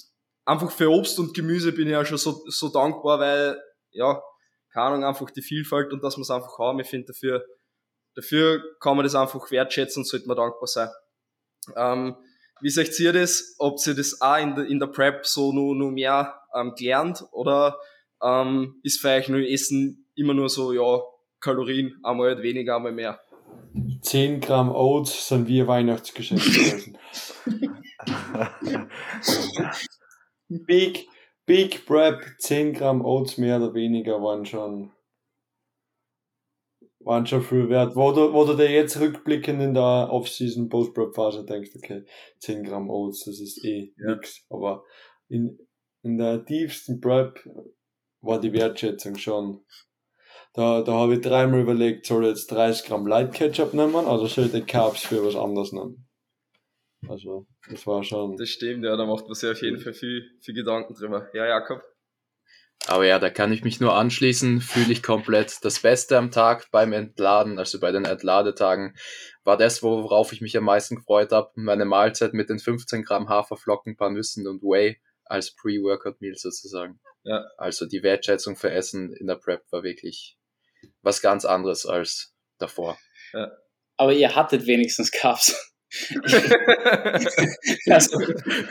einfach für Obst und Gemüse bin ich ja schon so, so dankbar, weil, ja, keine Ahnung, einfach die Vielfalt und dass wir es einfach haben. Ich finde, dafür, dafür kann man das einfach wertschätzen und sollte man dankbar sein. Ähm, wie seht ihr das? Ob ihr das auch in der, in der Prep so nur, nur mehr ähm, gelernt oder ähm, ist für euch nur Essen immer nur so, ja, Kalorien, einmal weniger, einmal mehr? 10 Gramm Oats sind wie Weihnachtsgeschenk gewesen. [LAUGHS] [LAUGHS] Big, Big Prep, 10 Gramm Oats mehr oder weniger waren schon, waren schon viel wert. Wo du, wo du dir jetzt rückblickend in der Off-Season Post-Prep-Phase denkst, okay, 10 Gramm Oats, das ist eh ja. nix. Aber in, in der tiefsten Prep war die Wertschätzung schon da, da habe ich dreimal überlegt, soll ich jetzt 30 Gramm Light Ketchup nehmen oder soll ich die Carbs für was anderes nehmen? Also, das war schon. Das stimmt, ja, da macht man sich auf jeden Fall viel, viel Gedanken drüber. Ja, Jakob. Aber ja, da kann ich mich nur anschließen, fühle ich komplett. Das Beste am Tag beim Entladen, also bei den Entladetagen, war das, worauf ich mich am meisten gefreut habe. Meine Mahlzeit mit den 15 Gramm Haferflocken, paar Nüssen und Whey als Pre-Workout-Meal sozusagen. Ja. Also die Wertschätzung für Essen in der Prep war wirklich was ganz anderes als davor. Ja. Aber ihr hattet wenigstens Carbs. [LAUGHS] also,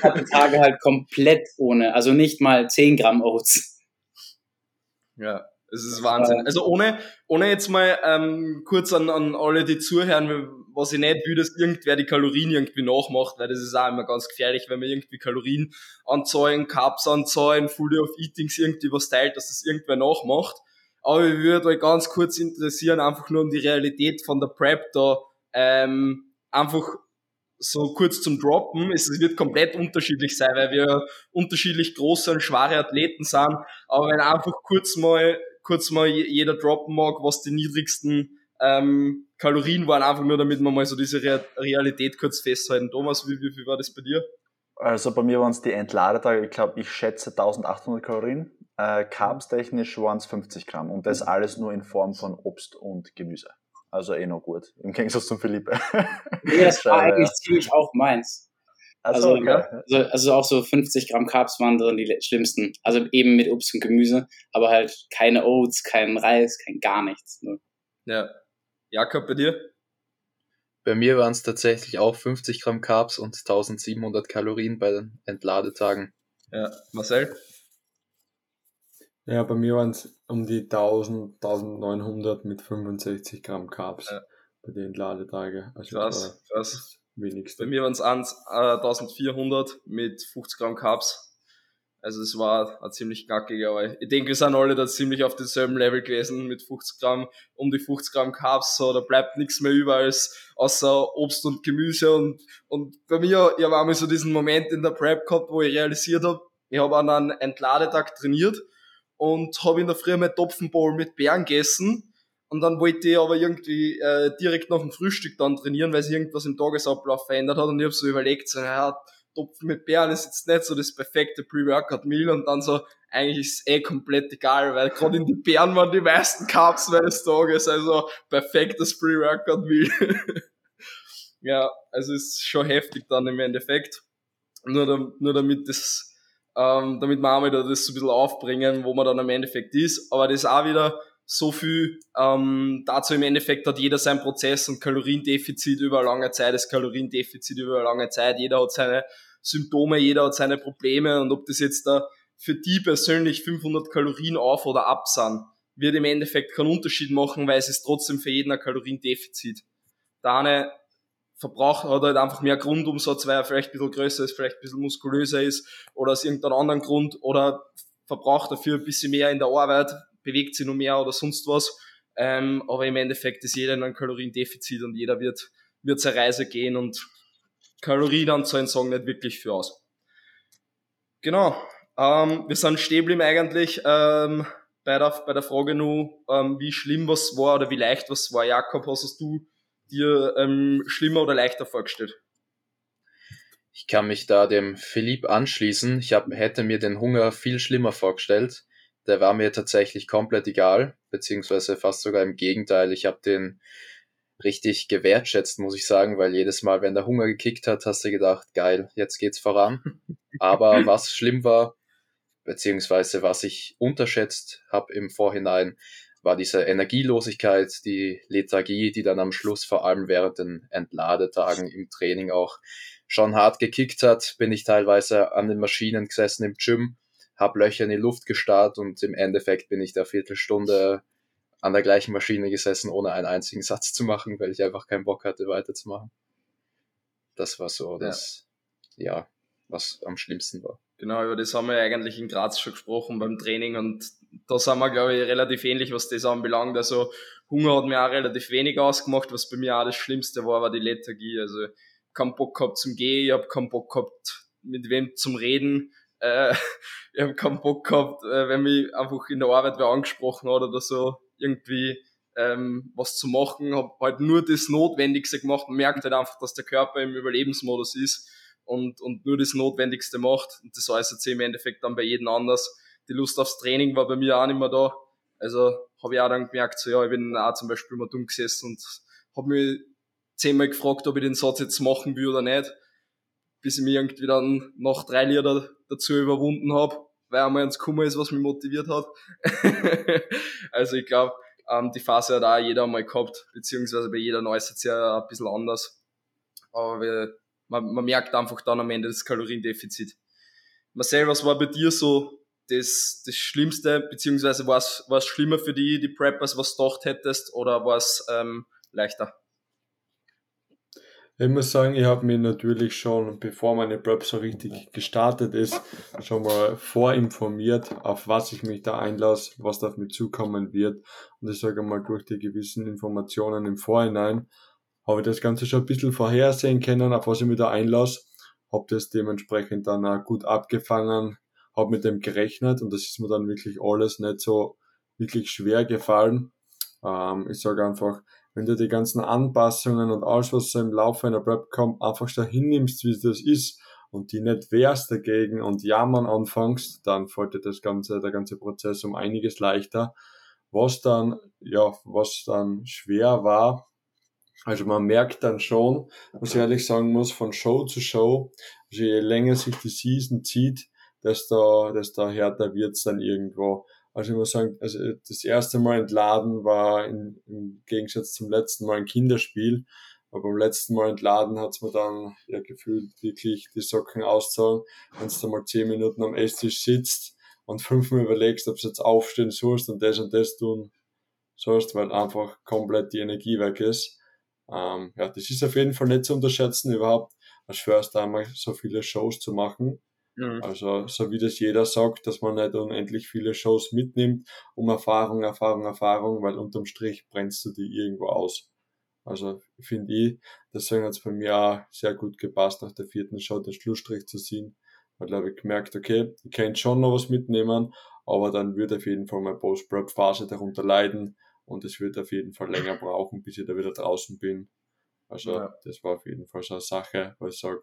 hatte Tage halt komplett ohne, also nicht mal 10 Gramm Oats. Ja, es ist Wahnsinn. Also ohne, ohne jetzt mal ähm, kurz an, an alle, die zuhören, was ich nicht will, dass irgendwer die Kalorien irgendwie nachmacht, weil das ist auch immer ganz gefährlich, wenn man irgendwie Kalorien anzahlen, Carbs anzahlen, Full Day of Eatings irgendwie was teilt, dass das irgendwer nachmacht. Aber ich würde euch ganz kurz interessieren, einfach nur um die Realität von der Prep da ähm, einfach so kurz zum Droppen. Es wird komplett unterschiedlich sein, weil wir unterschiedlich große und schwere Athleten sind. Aber wenn einfach kurz mal, kurz mal jeder droppen mag, was die niedrigsten ähm, Kalorien waren, einfach nur damit wir mal so diese Re Realität kurz festhalten. Thomas, wie, wie, wie war das bei dir? Also bei mir waren es die Entladetage, ich glaube, ich schätze 1800 Kalorien. Äh, Carbs-technisch waren es 50 Gramm und das alles nur in Form von Obst und Gemüse. Also eh noch gut, im Gegensatz zum Philippe. Nee, das [LAUGHS] war eigentlich ziemlich auch meins. Also, also, okay. also, also, auch so 50 Gramm Carbs waren drin die schlimmsten. Also eben mit Obst und Gemüse, aber halt keine Oats, kein Reis, kein gar nichts. Ne? Ja. Jakob, bei dir? Bei mir waren es tatsächlich auch 50 Gramm Carbs und 1700 Kalorien bei den Entladetagen. Ja, Marcel? Ja, bei mir waren es um die 1000, 1900 mit 65 Gramm Carbs ja. bei den Entladetage. Also krass, krass. Wenigste. Bei mir waren es äh, 1400 mit 50 Gramm Carbs. Also es war ein ziemlich gackig, aber ich denke, wir sind alle da ziemlich auf demselben Level gewesen mit 50 Gramm, um die 50 Gramm Carbs, so, da bleibt nichts mehr über als außer Obst und Gemüse und, und bei mir, ich habe einmal so diesen Moment in der Prep gehabt, wo ich realisiert habe, ich habe an einem Entladetag trainiert und habe in der Früh mein Topfenbowl mit Beeren gegessen und dann wollte ich aber irgendwie äh, direkt nach dem Frühstück dann trainieren, weil sich irgendwas im Tagesablauf verändert hat und ich habe so überlegt, so, ja, Topfen mit Beeren ist jetzt nicht so das perfekte Pre-Workout-Meal und dann so, eigentlich ist es eh komplett egal, weil gerade in die Beeren waren die meisten Carbs meines Tages, also perfektes Pre-Workout-Meal. [LAUGHS] ja, also ist schon heftig dann im Endeffekt. Nur, nur damit das, ähm, damit wir auch wieder das so ein bisschen aufbringen, wo man dann im Endeffekt ist. Aber das ist auch wieder so viel, ähm, dazu im Endeffekt hat jeder sein Prozess und Kaloriendefizit über lange Zeit, das Kaloriendefizit über lange Zeit, jeder hat seine Symptome, jeder hat seine Probleme und ob das jetzt da für die persönlich 500 Kalorien auf oder ab sind, wird im Endeffekt keinen Unterschied machen, weil es ist trotzdem für jeden ein Kaloriendefizit. Der eine verbraucht hat halt einfach mehr Grundumsatz, weil er vielleicht ein bisschen größer ist, vielleicht ein bisschen muskulöser ist oder aus irgendeinem anderen Grund oder verbraucht dafür ein bisschen mehr in der Arbeit, bewegt sich noch mehr oder sonst was. Ähm, aber im Endeffekt ist jeder in einem Kaloriendefizit und jeder wird, wird seine Reise gehen und Kalorienanzahlen sagen nicht wirklich für aus. Genau. Ähm, wir sind stehen eigentlich ähm, bei, der, bei der Frage nur, ähm, wie schlimm was war oder wie leicht was war. Jakob, hast du dir ähm, schlimmer oder leichter vorgestellt? Ich kann mich da dem Philipp anschließen. Ich hab, hätte mir den Hunger viel schlimmer vorgestellt. Der war mir tatsächlich komplett egal, beziehungsweise fast sogar im Gegenteil. Ich habe den richtig gewertschätzt, muss ich sagen, weil jedes Mal, wenn der Hunger gekickt hat, hast du gedacht, geil, jetzt geht's voran. [LAUGHS] Aber was schlimm war, beziehungsweise was ich unterschätzt habe im Vorhinein, war diese Energielosigkeit, die Lethargie, die dann am Schluss vor allem während den Entladetagen im Training auch schon hart gekickt hat. Bin ich teilweise an den Maschinen gesessen im Gym, habe Löcher in die Luft gestarrt und im Endeffekt bin ich da Viertelstunde an der gleichen Maschine gesessen, ohne einen einzigen Satz zu machen, weil ich einfach keinen Bock hatte, weiterzumachen. Das war so das, ja, ja was am schlimmsten war. Genau, über das haben wir eigentlich in Graz schon gesprochen beim Training und da sind wir, glaube ich, relativ ähnlich, was das anbelangt. Also Hunger hat mir auch relativ wenig ausgemacht, was bei mir auch das Schlimmste war, war die Lethargie. Also keinen Bock gehabt zum Gehen, ich habe keinen Bock gehabt, mit wem zum Reden. [LAUGHS] Äh, ich habe keinen Bock gehabt, äh, wenn mich einfach in der Arbeit wer angesprochen hat oder so irgendwie ähm, was zu machen, habe halt nur das Notwendigste gemacht und merkt halt einfach, dass der Körper im Überlebensmodus ist und, und nur das Notwendigste macht. Und das äußert sich im Endeffekt dann bei jedem anders. Die Lust aufs Training war bei mir auch nicht mehr da. Also habe ich auch dann gemerkt, so ja, ich bin auch zum Beispiel mal dumm gesessen und habe mich zehnmal gefragt, ob ich den Satz jetzt machen will oder nicht, bis ich mich irgendwie dann nach drei Lieder dazu überwunden habe weil einmal ins Kummer ist, was mich motiviert hat. [LAUGHS] also ich glaube, ähm, die Phase hat auch jeder mal gehabt, beziehungsweise bei jeder äußert sich ja ein bisschen anders. Aber wir, man, man merkt einfach dann am Ende das Kaloriendefizit. Marcel, was war bei dir so das, das Schlimmste, beziehungsweise war es schlimmer für die, die Preppers, was du gedacht hättest, oder war es ähm, leichter? Ich muss sagen, ich habe mich natürlich schon, bevor meine Prep so richtig gestartet ist, schon mal vorinformiert, auf was ich mich da einlasse, was da auf mich zukommen wird. Und ich sage mal, durch die gewissen Informationen im Vorhinein habe ich das Ganze schon ein bisschen vorhersehen können, auf was ich mich da einlasse. Habe das dementsprechend dann auch gut abgefangen, habe mit dem gerechnet und das ist mir dann wirklich alles nicht so wirklich schwer gefallen. Ähm, ich sage einfach, wenn du die ganzen Anpassungen und alles, was so im Laufe einer Prep kommt, einfach da hinnimmst, wie das ist und die nicht wehrst dagegen und jammern anfängst, dann fällt dir das ganze, der ganze Prozess um einiges leichter. Was dann, ja, was dann schwer war, also man merkt dann schon, was ich ehrlich sagen muss, von Show zu Show, also je länger sich die Season zieht, desto, desto härter wird's dann irgendwo. Also ich muss sagen, also das erste Mal entladen war in, im Gegensatz zum letzten Mal ein Kinderspiel, Aber beim letzten Mal entladen hat's mir dann ja gefühlt wirklich die Socken auszogen. Wenn du mal zehn Minuten am Esstisch sitzt und fünfmal überlegst, ob du jetzt aufstehen sollst und das und das tun sollst, weil einfach komplett die Energie weg ist. Ähm, ja, das ist auf jeden Fall nicht zu unterschätzen, überhaupt als First einmal so viele Shows zu machen. Mhm. Also, so wie das jeder sagt, dass man nicht unendlich viele Shows mitnimmt, um Erfahrung, Erfahrung, Erfahrung, weil unterm Strich brennst du die irgendwo aus. Also, finde ich, deswegen hat es bei mir auch sehr gut gepasst, nach der vierten Show den Schlussstrich zu ziehen. Weil da habe ich gemerkt, okay, ich kann schon noch was mitnehmen, aber dann wird auf jeden Fall meine Post-Prep-Phase darunter leiden und es wird auf jeden Fall länger brauchen, bis ich da wieder draußen bin. Also, ja. das war auf jeden Fall so eine Sache, wo ich sage,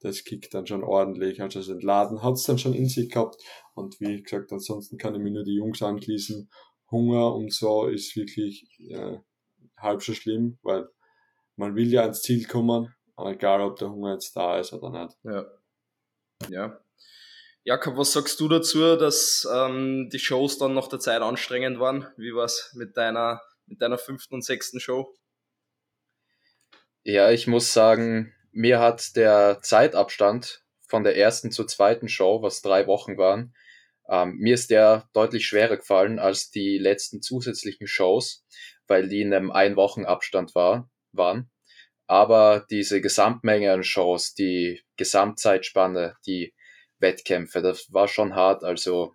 das kickt dann schon ordentlich. Also das Entladen hat es dann schon in sich gehabt. Und wie gesagt, ansonsten kann ich mir nur die Jungs anschließen. Hunger und so ist wirklich äh, halb so schlimm, weil man will ja ans Ziel kommen, egal ob der Hunger jetzt da ist oder nicht. Ja. Ja. Jakob, was sagst du dazu, dass ähm, die Shows dann nach der Zeit anstrengend waren? Wie war's mit deiner, mit deiner fünften und sechsten Show? Ja, ich muss sagen, mir hat der Zeitabstand von der ersten zur zweiten Show, was drei Wochen waren, ähm, mir ist der deutlich schwerer gefallen als die letzten zusätzlichen Shows, weil die in einem Ein-Wochen-Abstand war, waren. Aber diese Gesamtmenge an Shows, die Gesamtzeitspanne, die Wettkämpfe, das war schon hart. Also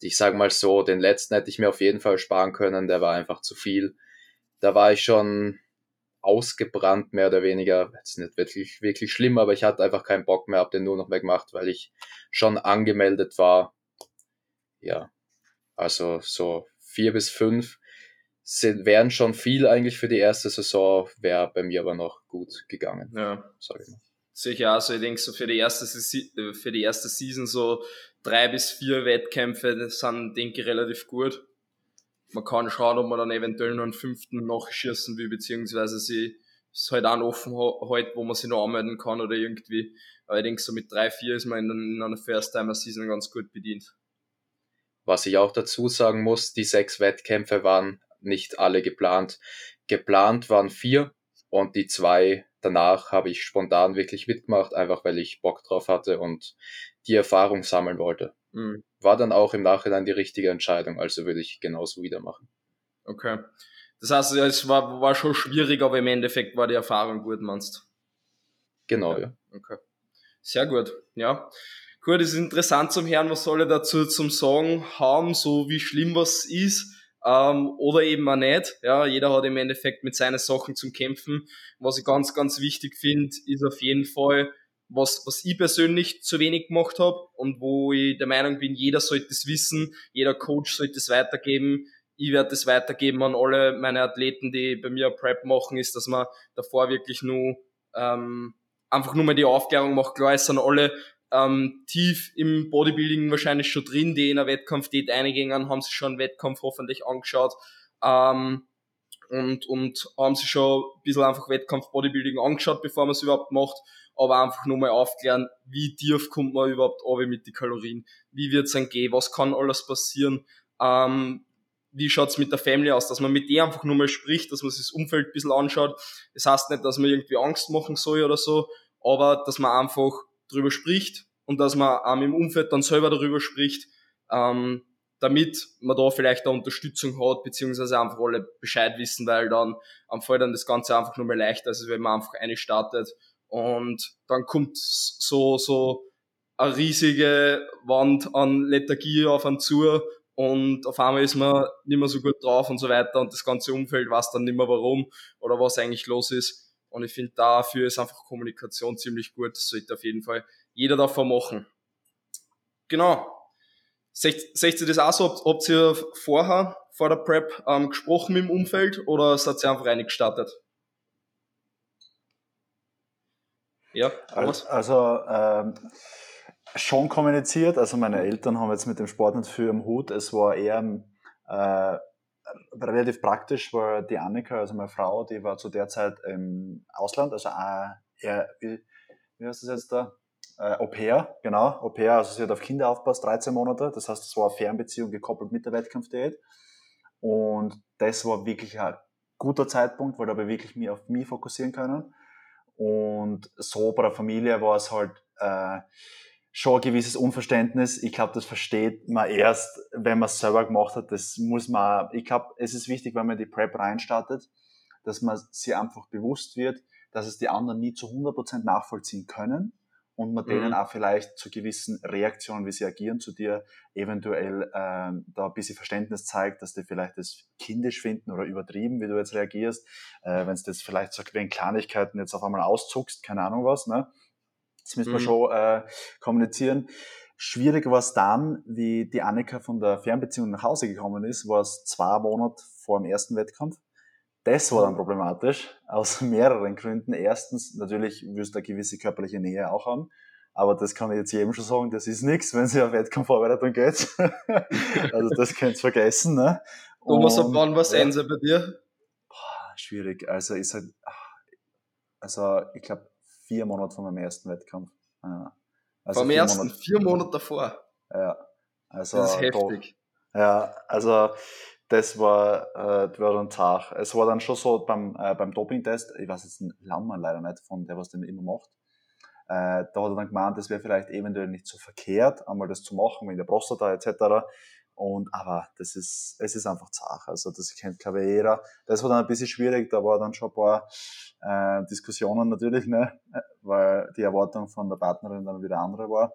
ich sage mal so, den letzten hätte ich mir auf jeden Fall sparen können, der war einfach zu viel. Da war ich schon ausgebrannt, mehr oder weniger. Jetzt nicht wirklich, wirklich schlimm, aber ich hatte einfach keinen Bock mehr, hab den nur noch mehr gemacht, weil ich schon angemeldet war. Ja, also so vier bis fünf sind, wären schon viel eigentlich für die erste Saison, wäre bei mir aber noch gut gegangen. Ja. Sag ich mal. Sicher, also ich denke so für die erste, für die erste Season so drei bis vier Wettkämpfe, das sind, denke ich, relativ gut man kann schauen, ob man dann eventuell noch einen fünften nachschießen will, beziehungsweise sie ist halt auch offen halt, wo man sich noch anmelden kann oder irgendwie. Aber ich denke, so mit drei, vier ist man in, in einer First-Timer-Season ganz gut bedient. Was ich auch dazu sagen muss, die sechs Wettkämpfe waren nicht alle geplant. Geplant waren vier und die zwei danach habe ich spontan wirklich mitgemacht, einfach weil ich Bock drauf hatte und die Erfahrung sammeln wollte. Mhm. War dann auch im Nachhinein die richtige Entscheidung, also würde ich genauso wieder machen. Okay. Das heißt, es war, war schon schwierig, aber im Endeffekt war die Erfahrung gut, meinst Genau, ja. Okay. Sehr gut, ja. Gut, ist interessant zum Hören, was soll er dazu zum Sagen haben, so wie schlimm was ist, ähm, oder eben auch nicht. Ja, jeder hat im Endeffekt mit seinen Sachen zum Kämpfen. Was ich ganz, ganz wichtig finde, ist auf jeden Fall, was, was ich persönlich zu wenig gemacht habe und wo ich der Meinung bin, jeder sollte es wissen, jeder Coach sollte es weitergeben. Ich werde es weitergeben an alle meine Athleten, die bei mir Prep machen, ist, dass man davor wirklich nur ähm, einfach nur mal die Aufklärung macht. Klar, es sind alle ähm, tief im Bodybuilding wahrscheinlich schon drin, die in einer Wettkampfdiät eingingen, haben sich schon einen Wettkampf hoffentlich angeschaut. Ähm, und, und haben sich schon ein bisschen einfach Wettkampf Bodybuilding angeschaut, bevor man es überhaupt macht. Aber einfach nur mal aufklären, wie tief kommt man überhaupt runter mit den Kalorien, wie wird's dann gehen, was kann alles passieren, ähm, wie schaut's mit der Family aus, dass man mit der einfach nur mal spricht, dass man sich das Umfeld ein bisschen anschaut. Das heißt nicht, dass man irgendwie Angst machen soll oder so, aber dass man einfach drüber spricht und dass man ähm, im Umfeld dann selber darüber spricht, ähm, damit man da vielleicht eine Unterstützung hat, beziehungsweise einfach alle Bescheid wissen, weil dann am Fall dann das Ganze einfach nur mal leichter, als wenn man einfach eine startet und dann kommt so, so eine riesige Wand an Lethargie auf einen zu und auf einmal ist man nicht mehr so gut drauf und so weiter und das ganze Umfeld weiß dann nicht mehr warum oder was eigentlich los ist. Und ich finde, dafür ist einfach Kommunikation ziemlich gut. Das sollte auf jeden Fall jeder davon machen. Genau. Seht, ihr das auch so? Habt, ihr vorher, vor der Prep, ähm, gesprochen dem Umfeld oder seid ihr einfach reingestartet? Ja, also, also ähm, schon kommuniziert. Also meine Eltern haben jetzt mit dem Sport nicht viel am Hut. Es war eher äh, relativ praktisch, weil die Annika, also meine Frau, die war zu der Zeit im Ausland, also äh, eher, wie, wie heißt das jetzt da? Äh, Au pair, genau, Au pair, also sie hat auf Kinder aufpasst, 13 Monate, das heißt, es war eine Fernbeziehung gekoppelt mit der Wettkampfdiät und das war wirklich eine guter Zeitpunkt, weil da habe ich wirklich mich auf mich fokussieren können. Und so bei der Familie war es halt äh, schon ein gewisses Unverständnis. Ich glaube, das versteht man erst, wenn man es selber gemacht hat. Das muss man, ich glaube, es ist wichtig, wenn man die Prep reinstartet, dass man sich einfach bewusst wird, dass es die anderen nie zu 100% nachvollziehen können und man mhm. denen auch vielleicht zu gewissen Reaktionen, wie sie agieren zu dir, eventuell ähm, da ein bisschen Verständnis zeigt, dass die vielleicht das kindisch finden oder übertrieben, wie du jetzt reagierst, äh, wenn es das vielleicht so wegen Kleinigkeiten jetzt auf einmal auszuckst, keine Ahnung was, ne? Das müssen wir mhm. schon äh, kommunizieren. Schwierig war es dann, wie die Annika von der Fernbeziehung nach Hause gekommen ist, war es zwei Monate vor dem ersten Wettkampf. Das war dann problematisch, aus [LAUGHS] mehreren Gründen. Erstens, natürlich wirst du eine gewisse körperliche Nähe auch haben. Aber das kann ich jetzt jedem schon sagen, das ist nichts, wenn sie auf Wettkampfvorbereitung geht. [LAUGHS] also das könnt ihr vergessen. Ne? Thomas, ab wann war Sense bei dir? Boah, schwierig. Also ist halt, also ich glaube vier Monate vor meinem ersten Wettkampf. Ja. Also Vom ersten, Monate, vier Monate davor. Ja. Also das ist heftig. Doch, ja, also das war, äh, das war dann Tag. Es war dann schon so beim, äh, beim Doping-Test, ich weiß jetzt den Namen leider nicht von der, was den immer macht. Äh, da hat er dann gemeint, das wäre vielleicht eventuell nicht so verkehrt, einmal das zu machen, wegen der Prostata etc. Und, aber das ist, es ist einfach zart. Also, das kennt, glaube ich, jeder. Das war dann ein bisschen schwierig. Da war dann schon ein paar, äh, Diskussionen natürlich, ne? [LAUGHS] Weil die Erwartung von der Partnerin dann wieder andere war.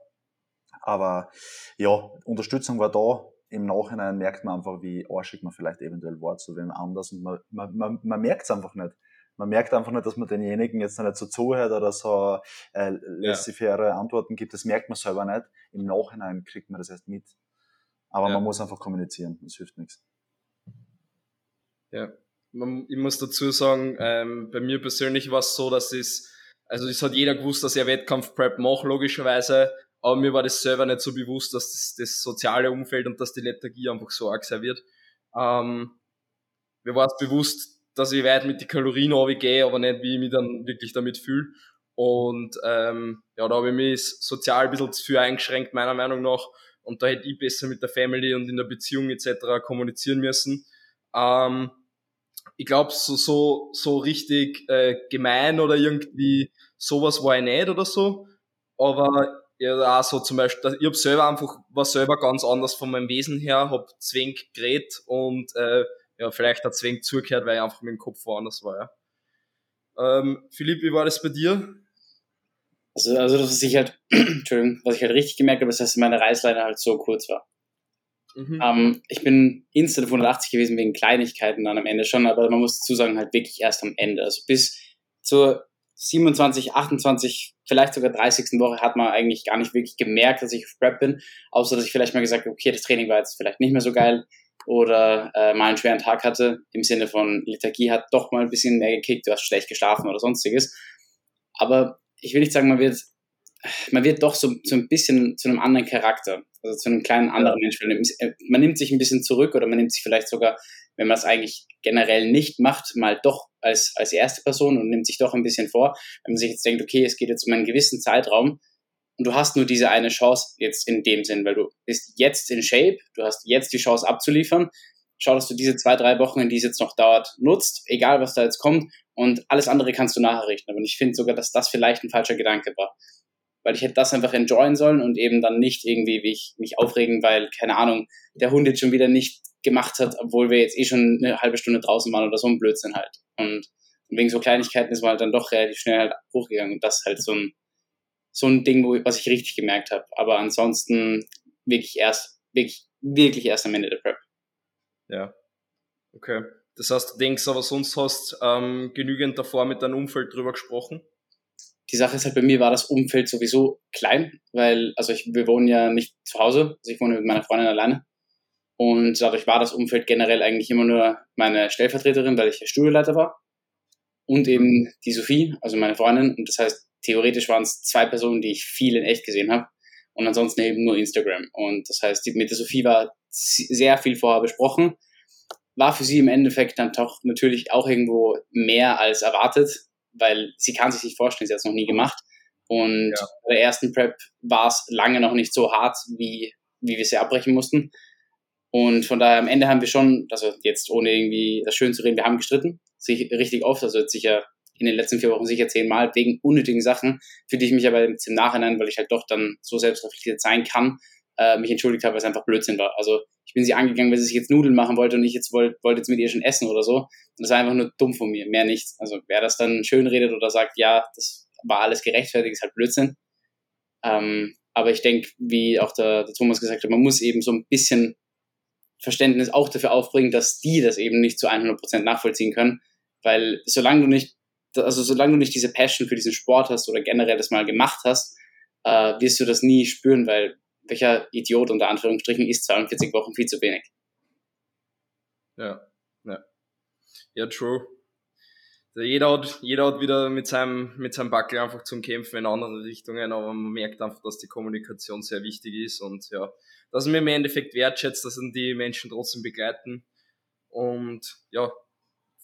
Aber, ja, Unterstützung war da im Nachhinein merkt man einfach, wie arschig man vielleicht eventuell war zu wem anders und man, man, man, man merkt es einfach nicht. Man merkt einfach nicht, dass man denjenigen jetzt nicht so zuhört oder so äh, laissez-faire ja. Antworten gibt. Das merkt man selber nicht. Im Nachhinein kriegt man das erst mit. Aber ja. man muss einfach kommunizieren. Das hilft nichts. Ja, ich muss dazu sagen, ähm, bei mir persönlich war es so, dass es, also es hat jeder gewusst, dass ich Wettkampf-Prep mache, logischerweise aber mir war das selber nicht so bewusst, dass das, das soziale Umfeld und dass die Lethargie einfach so arg sein wird. Ähm, mir war es bewusst, dass ich weit mit den Kalorien gehe, aber nicht, wie ich mich dann wirklich damit fühle. Und ähm, ja, da habe ich mich sozial ein bisschen zu viel eingeschränkt, meiner Meinung nach. Und da hätte ich besser mit der Family und in der Beziehung etc. kommunizieren müssen. Ähm, ich glaube, so, so, so richtig äh, gemein oder irgendwie sowas war ich nicht oder so. Aber ja auch so zum Beispiel, ich hab selber einfach, war selber ganz anders von meinem Wesen her, hab zwingend geredet und äh, ja, vielleicht hat zwingend zugehört, weil ich einfach mit dem Kopf woanders war, ja. Ähm, Philipp, wie war das bei dir? Also, also was ich halt, [CLEARS THROAT] Entschuldigung, was ich halt richtig gemerkt habe, ist, dass meine Reißleine halt so kurz war. Mhm. Ähm, ich bin instant auf 180 gewesen wegen Kleinigkeiten dann am Ende schon, aber man muss dazu sagen, halt wirklich erst am Ende. Also bis zur 27, 28, vielleicht sogar 30. Woche hat man eigentlich gar nicht wirklich gemerkt, dass ich auf Prep bin, außer dass ich vielleicht mal gesagt habe, okay, das Training war jetzt vielleicht nicht mehr so geil oder äh, mal einen schweren Tag hatte, im Sinne von Lethargie hat doch mal ein bisschen mehr gekickt, du hast schlecht geschlafen oder sonstiges. Aber ich will nicht sagen, man wird, man wird doch so, so ein bisschen zu einem anderen Charakter, also zu einem kleinen anderen Menschen. Man nimmt sich ein bisschen zurück oder man nimmt sich vielleicht sogar wenn man es eigentlich generell nicht macht, mal doch als, als erste Person und nimmt sich doch ein bisschen vor. Wenn man sich jetzt denkt, okay, es geht jetzt um einen gewissen Zeitraum und du hast nur diese eine Chance jetzt in dem Sinn, weil du bist jetzt in Shape, du hast jetzt die Chance abzuliefern. Schau, dass du diese zwei, drei Wochen, in die es jetzt noch dauert, nutzt, egal was da jetzt kommt und alles andere kannst du nachher richten. Aber ich finde sogar, dass das vielleicht ein falscher Gedanke war weil ich hätte das einfach enjoyen sollen und eben dann nicht irgendwie mich, mich aufregen, weil, keine Ahnung, der Hund jetzt schon wieder nicht gemacht hat, obwohl wir jetzt eh schon eine halbe Stunde draußen waren oder so ein Blödsinn halt. Und wegen so Kleinigkeiten ist man halt dann doch relativ schnell halt hochgegangen und das ist halt so ein, so ein Ding, wo, was ich richtig gemerkt habe. Aber ansonsten wirklich erst, wirklich, wirklich erst am Ende der Prep. Ja. Okay. Das heißt, du denkst aber sonst hast ähm, genügend davor mit deinem Umfeld drüber gesprochen? Die Sache ist halt, bei mir war das Umfeld sowieso klein, weil, also ich, wir wohnen ja nicht zu Hause, also ich wohne mit meiner Freundin alleine. Und dadurch war das Umfeld generell eigentlich immer nur meine Stellvertreterin, weil ich der Studieleiter war. Und eben die Sophie, also meine Freundin. Und das heißt, theoretisch waren es zwei Personen, die ich viel in echt gesehen habe. Und ansonsten eben nur Instagram. Und das heißt, mit der Sophie war sehr viel vorher besprochen. War für sie im Endeffekt dann doch natürlich auch irgendwo mehr als erwartet, weil sie kann sich nicht vorstellen, sie hat es noch nie gemacht. Und ja. bei der ersten Prep war es lange noch nicht so hart, wie, wie wir sie abbrechen mussten. Und von daher am Ende haben wir schon, also jetzt ohne irgendwie das schön zu reden, wir haben gestritten. sich richtig oft, also jetzt sicher in den letzten vier Wochen sicher zehnmal wegen unnötigen Sachen, für die ich mich aber im Nachhinein, weil ich halt doch dann so selbstreflektiert sein kann, äh, mich entschuldigt habe, weil es einfach Blödsinn war. Also ich bin sie angegangen, weil sie sich jetzt Nudeln machen wollte und ich jetzt wollte, wollte jetzt mit ihr schon essen oder so. Und das war einfach nur dumm von mir, mehr nichts. Also wer das dann schön redet oder sagt, ja, das war alles gerechtfertigt, ist halt Blödsinn. Ähm, aber ich denke, wie auch der, der Thomas gesagt hat, man muss eben so ein bisschen Verständnis auch dafür aufbringen, dass die das eben nicht zu 100% nachvollziehen können. Weil solange du nicht, also solange du nicht diese Passion für diesen Sport hast oder generell das mal gemacht hast, äh, wirst du das nie spüren, weil welcher Idiot unter Anführungsstrichen ist 42 Wochen viel zu wenig. Ja, ja. Ja, true. Also jeder, hat, jeder hat wieder mit seinem, mit seinem Backel einfach zum Kämpfen in andere Richtungen, aber man merkt einfach, dass die Kommunikation sehr wichtig ist und ja, dass man im Endeffekt wertschätzt, dass man die Menschen trotzdem begleiten. Und ja,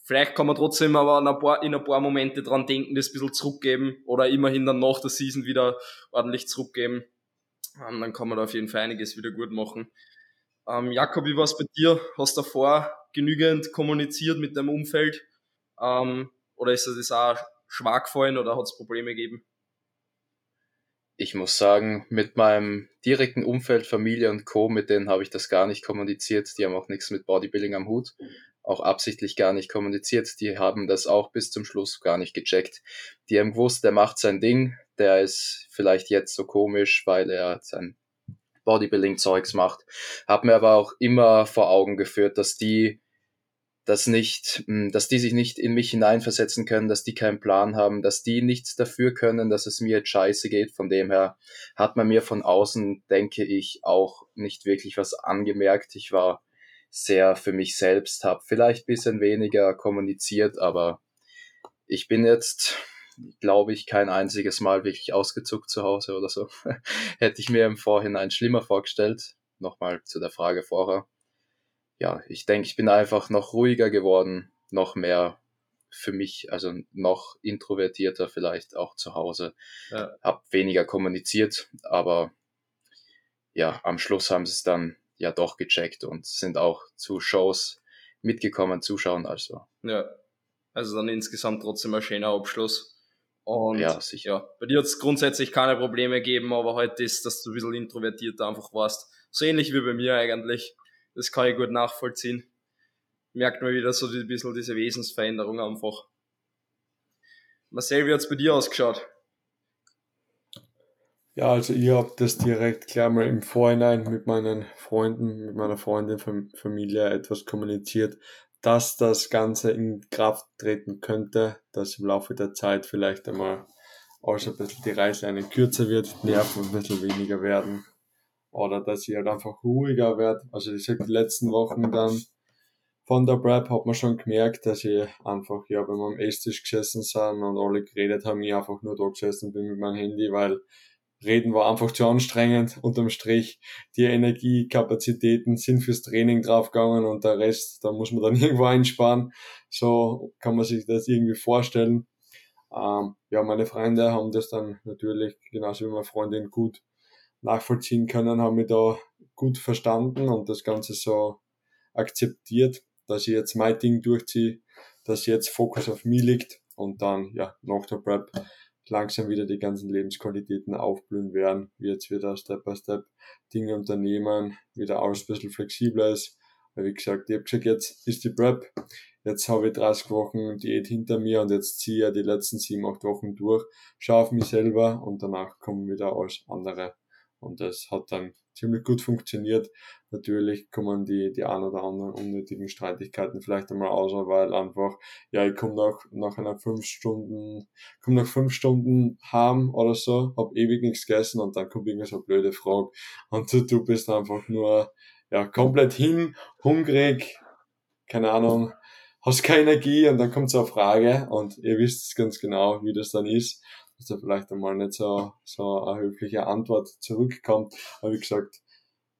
vielleicht kann man trotzdem aber in ein paar, in ein paar Momente dran denken, das ein bisschen zurückgeben oder immerhin dann nach der Season wieder ordentlich zurückgeben. Ähm, dann kann man da auf jeden Fall einiges wieder gut machen. Ähm, Jakob, wie war es bei dir? Hast du davor genügend kommuniziert mit deinem Umfeld? Ähm, oder ist das auch schwach gefallen oder hat es Probleme gegeben? Ich muss sagen, mit meinem direkten Umfeld, Familie und Co., mit denen habe ich das gar nicht kommuniziert. Die haben auch nichts mit Bodybuilding am Hut. Auch absichtlich gar nicht kommuniziert. Die haben das auch bis zum Schluss gar nicht gecheckt. Die haben gewusst, der macht sein Ding. Der ist vielleicht jetzt so komisch, weil er sein Bodybuilding-Zeugs macht. Hab mir aber auch immer vor Augen geführt, dass die dass nicht, hm, dass die sich nicht in mich hineinversetzen können, dass die keinen Plan haben, dass die nichts dafür können, dass es mir jetzt scheiße geht. Von dem her hat man mir von außen, denke ich, auch nicht wirklich was angemerkt. Ich war sehr für mich selbst, habe vielleicht bisschen weniger kommuniziert, aber ich bin jetzt, glaube ich, kein einziges Mal wirklich ausgezuckt zu Hause oder so. [LAUGHS] Hätte ich mir im Vorhinein schlimmer vorgestellt. Nochmal zu der Frage vorher ja, ich denke, ich bin einfach noch ruhiger geworden, noch mehr für mich, also noch introvertierter vielleicht auch zu Hause. Ja. Hab weniger kommuniziert, aber ja, am Schluss haben sie es dann ja doch gecheckt und sind auch zu Shows mitgekommen, zuschauen, also. Ja, also dann insgesamt trotzdem ein schöner Abschluss. Und ja, sicher. Ja, bei dir hat es grundsätzlich keine Probleme gegeben, aber heute halt ist, dass du ein bisschen introvertierter einfach warst. So ähnlich wie bei mir eigentlich. Das kann ich gut nachvollziehen. Merkt man wieder so ein bisschen diese Wesensveränderung einfach. Marcel, wie hat's bei dir ausgeschaut? Ja, also ich habe das direkt gleich mal im Vorhinein mit meinen Freunden, mit meiner Freundin, Familie etwas kommuniziert, dass das Ganze in Kraft treten könnte, dass im Laufe der Zeit vielleicht einmal auch ein bisschen die Reißleine kürzer wird, Nerven ein bisschen weniger werden oder dass ich halt einfach ruhiger werde. Also ich sag, die letzten Wochen dann von der Prep hat man schon gemerkt, dass ich einfach, ja, wenn wir am Esstisch gesessen sind und alle geredet haben, ich einfach nur da gesessen bin mit meinem Handy, weil Reden war einfach zu anstrengend. Unterm Strich, die Energiekapazitäten sind fürs Training draufgegangen und der Rest, da muss man dann [LAUGHS] irgendwo einsparen. So kann man sich das irgendwie vorstellen. Ähm, ja, meine Freunde haben das dann natürlich, genauso wie meine Freundin, gut nachvollziehen können, haben mich da gut verstanden und das Ganze so akzeptiert, dass ich jetzt mein Ding durchziehe, dass jetzt Fokus auf mich liegt und dann, ja, nach der Prep langsam wieder die ganzen Lebensqualitäten aufblühen werden, wie jetzt wieder Step by Step Dinge unternehmen, wieder alles ein bisschen flexibler ist. Weil wie gesagt, ich habe gesagt, jetzt ist die Prep, jetzt habe ich 30 Wochen Diät hinter mir und jetzt ziehe ich ja die letzten 7, 8 Wochen durch, schaue auf mich selber und danach kommen wieder alles andere und das hat dann ziemlich gut funktioniert. Natürlich kommen die, die ein oder anderen unnötigen Streitigkeiten vielleicht einmal aus, weil einfach, ja, ich komme nach, nach einer fünf Stunden, komme nach fünf Stunden heim oder so, hab ewig nichts gegessen und dann kommt irgendeine so blöde Frage und du, du bist einfach nur, ja, komplett hin, hungrig, keine Ahnung, hast keine Energie und dann kommt so eine Frage und ihr wisst ganz genau, wie das dann ist dass da vielleicht einmal nicht so, so eine höfliche Antwort zurückkommt. Aber wie gesagt,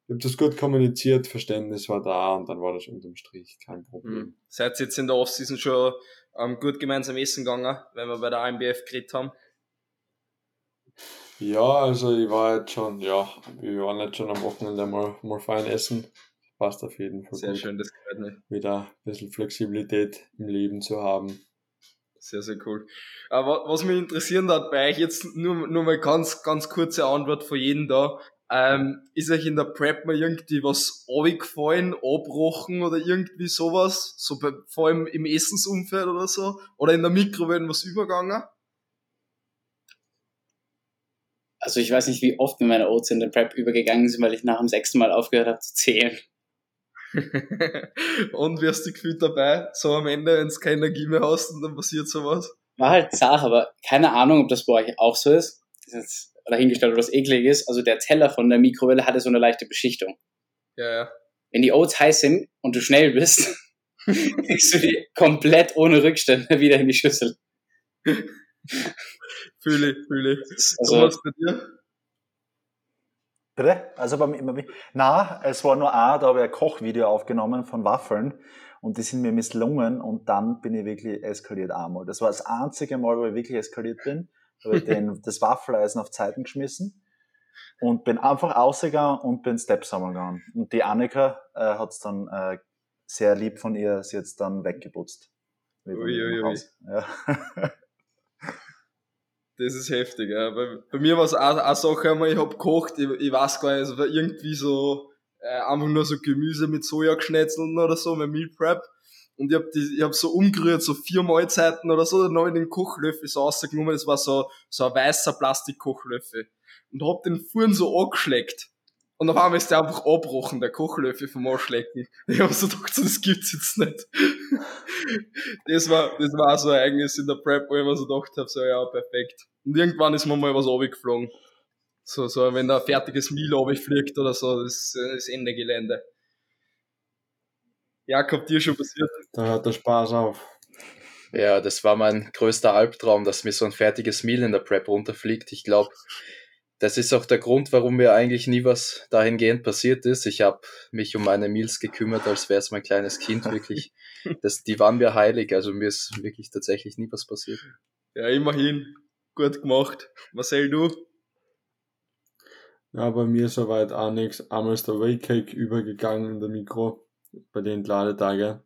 ich habe das gut kommuniziert, Verständnis war da und dann war das unterm Strich kein Problem. Mhm. Seid ihr jetzt in der Offseason schon ähm, gut gemeinsam essen gegangen, wenn wir bei der AMBF geredet haben? Ja, also ich war jetzt schon, ja, wir waren jetzt schon am Wochenende mal, mal fein essen. passt auf jeden Fall Sehr gut. schön, das gefällt mir. Wieder ein bisschen Flexibilität im Leben zu haben. Sehr, sehr cool. Aber was mich interessieren hat bei euch jetzt nur, nur mal ganz, ganz kurze Antwort von jedem da. Ähm, ist euch in der Prep mal irgendwie was gefallen, abbrochen oder irgendwie sowas? So bei, vor allem im Essensumfeld oder so? Oder in der Mikrowelle was übergegangen? Also ich weiß nicht, wie oft mir meine Oats in der Prep übergegangen sind, weil ich nach dem sechsten Mal aufgehört habe zu zählen. [LAUGHS] und wie hast du gefühlt dabei? So am Ende, wenn du keine Energie mehr hast und dann passiert sowas? War halt Sache, aber keine Ahnung, ob das bei euch auch so ist. Das ist jetzt dahingestellt, ob das eklig ist. Also der Teller von der Mikrowelle hatte so eine leichte Beschichtung. Ja, ja. Wenn die Oats heiß sind und du schnell bist, [LAUGHS] kriegst du die komplett ohne Rückstände wieder in die Schüssel. [LAUGHS] Fühle ich, fühle ich. Also, Thomas, bei dir? Bitte? Also bei mir, na, es war nur ein, da habe ich ein Kochvideo aufgenommen von Waffeln und die sind mir misslungen und dann bin ich wirklich eskaliert einmal. Das war das einzige Mal, wo ich wirklich eskaliert bin. Da habe ich den, [LAUGHS] das Waffeleisen auf Zeiten geschmissen und bin einfach ausgegangen und bin Steps gegangen. Und die Annika äh, hat es dann äh, sehr lieb von ihr, sie jetzt dann weggeputzt. Wieder Ui, ui. Ja. [LAUGHS] Das ist heftig. Ja. Bei, bei mir war es auch eine Sache, einmal, ich hab gekocht, ich, ich weiß gar nicht, es war irgendwie so äh, einfach nur so Gemüse mit Sojageschnetzeln oder so, mein Meal Prep. Und ich hab, die, ich hab so umgerührt, so vier Mahlzeiten oder so, dann hab ich den Kochlöffel so rausgenommen, das war so, so ein weißer Plastikkochlöffel. Und hab den Fuhren so angeschleckt. Und auf einmal ist der einfach abbrochen, der Kochlöffel vom Anschlecken. Ich [LAUGHS] hab so gedacht, so, das gibt's jetzt nicht. [LAUGHS] das war, das war so ein Ereignis in der Prep, wo ich mir so gedacht habe, so, ja, perfekt. Und irgendwann ist mir mal was runtergeflogen. So, so, wenn da ein fertiges Meal runterfliegt oder so, das ist das Ende Gelände. Jakob, dir schon passiert? Da hört der Spaß auf. Ja, das war mein größter Albtraum, dass mir so ein fertiges Meal in der Prep runterfliegt. Ich glaube, das ist auch der Grund, warum mir eigentlich nie was dahingehend passiert ist. Ich habe mich um meine Meals gekümmert, als wäre es mein kleines Kind wirklich. [LAUGHS] Das, die waren mir heilig, also mir ist wirklich tatsächlich nie was passiert. Ja, immerhin. Gut gemacht. Marcel, du? Ja, bei mir soweit auch nichts. Einmal ist der Waycake übergegangen in der Mikro bei den Entladetagen.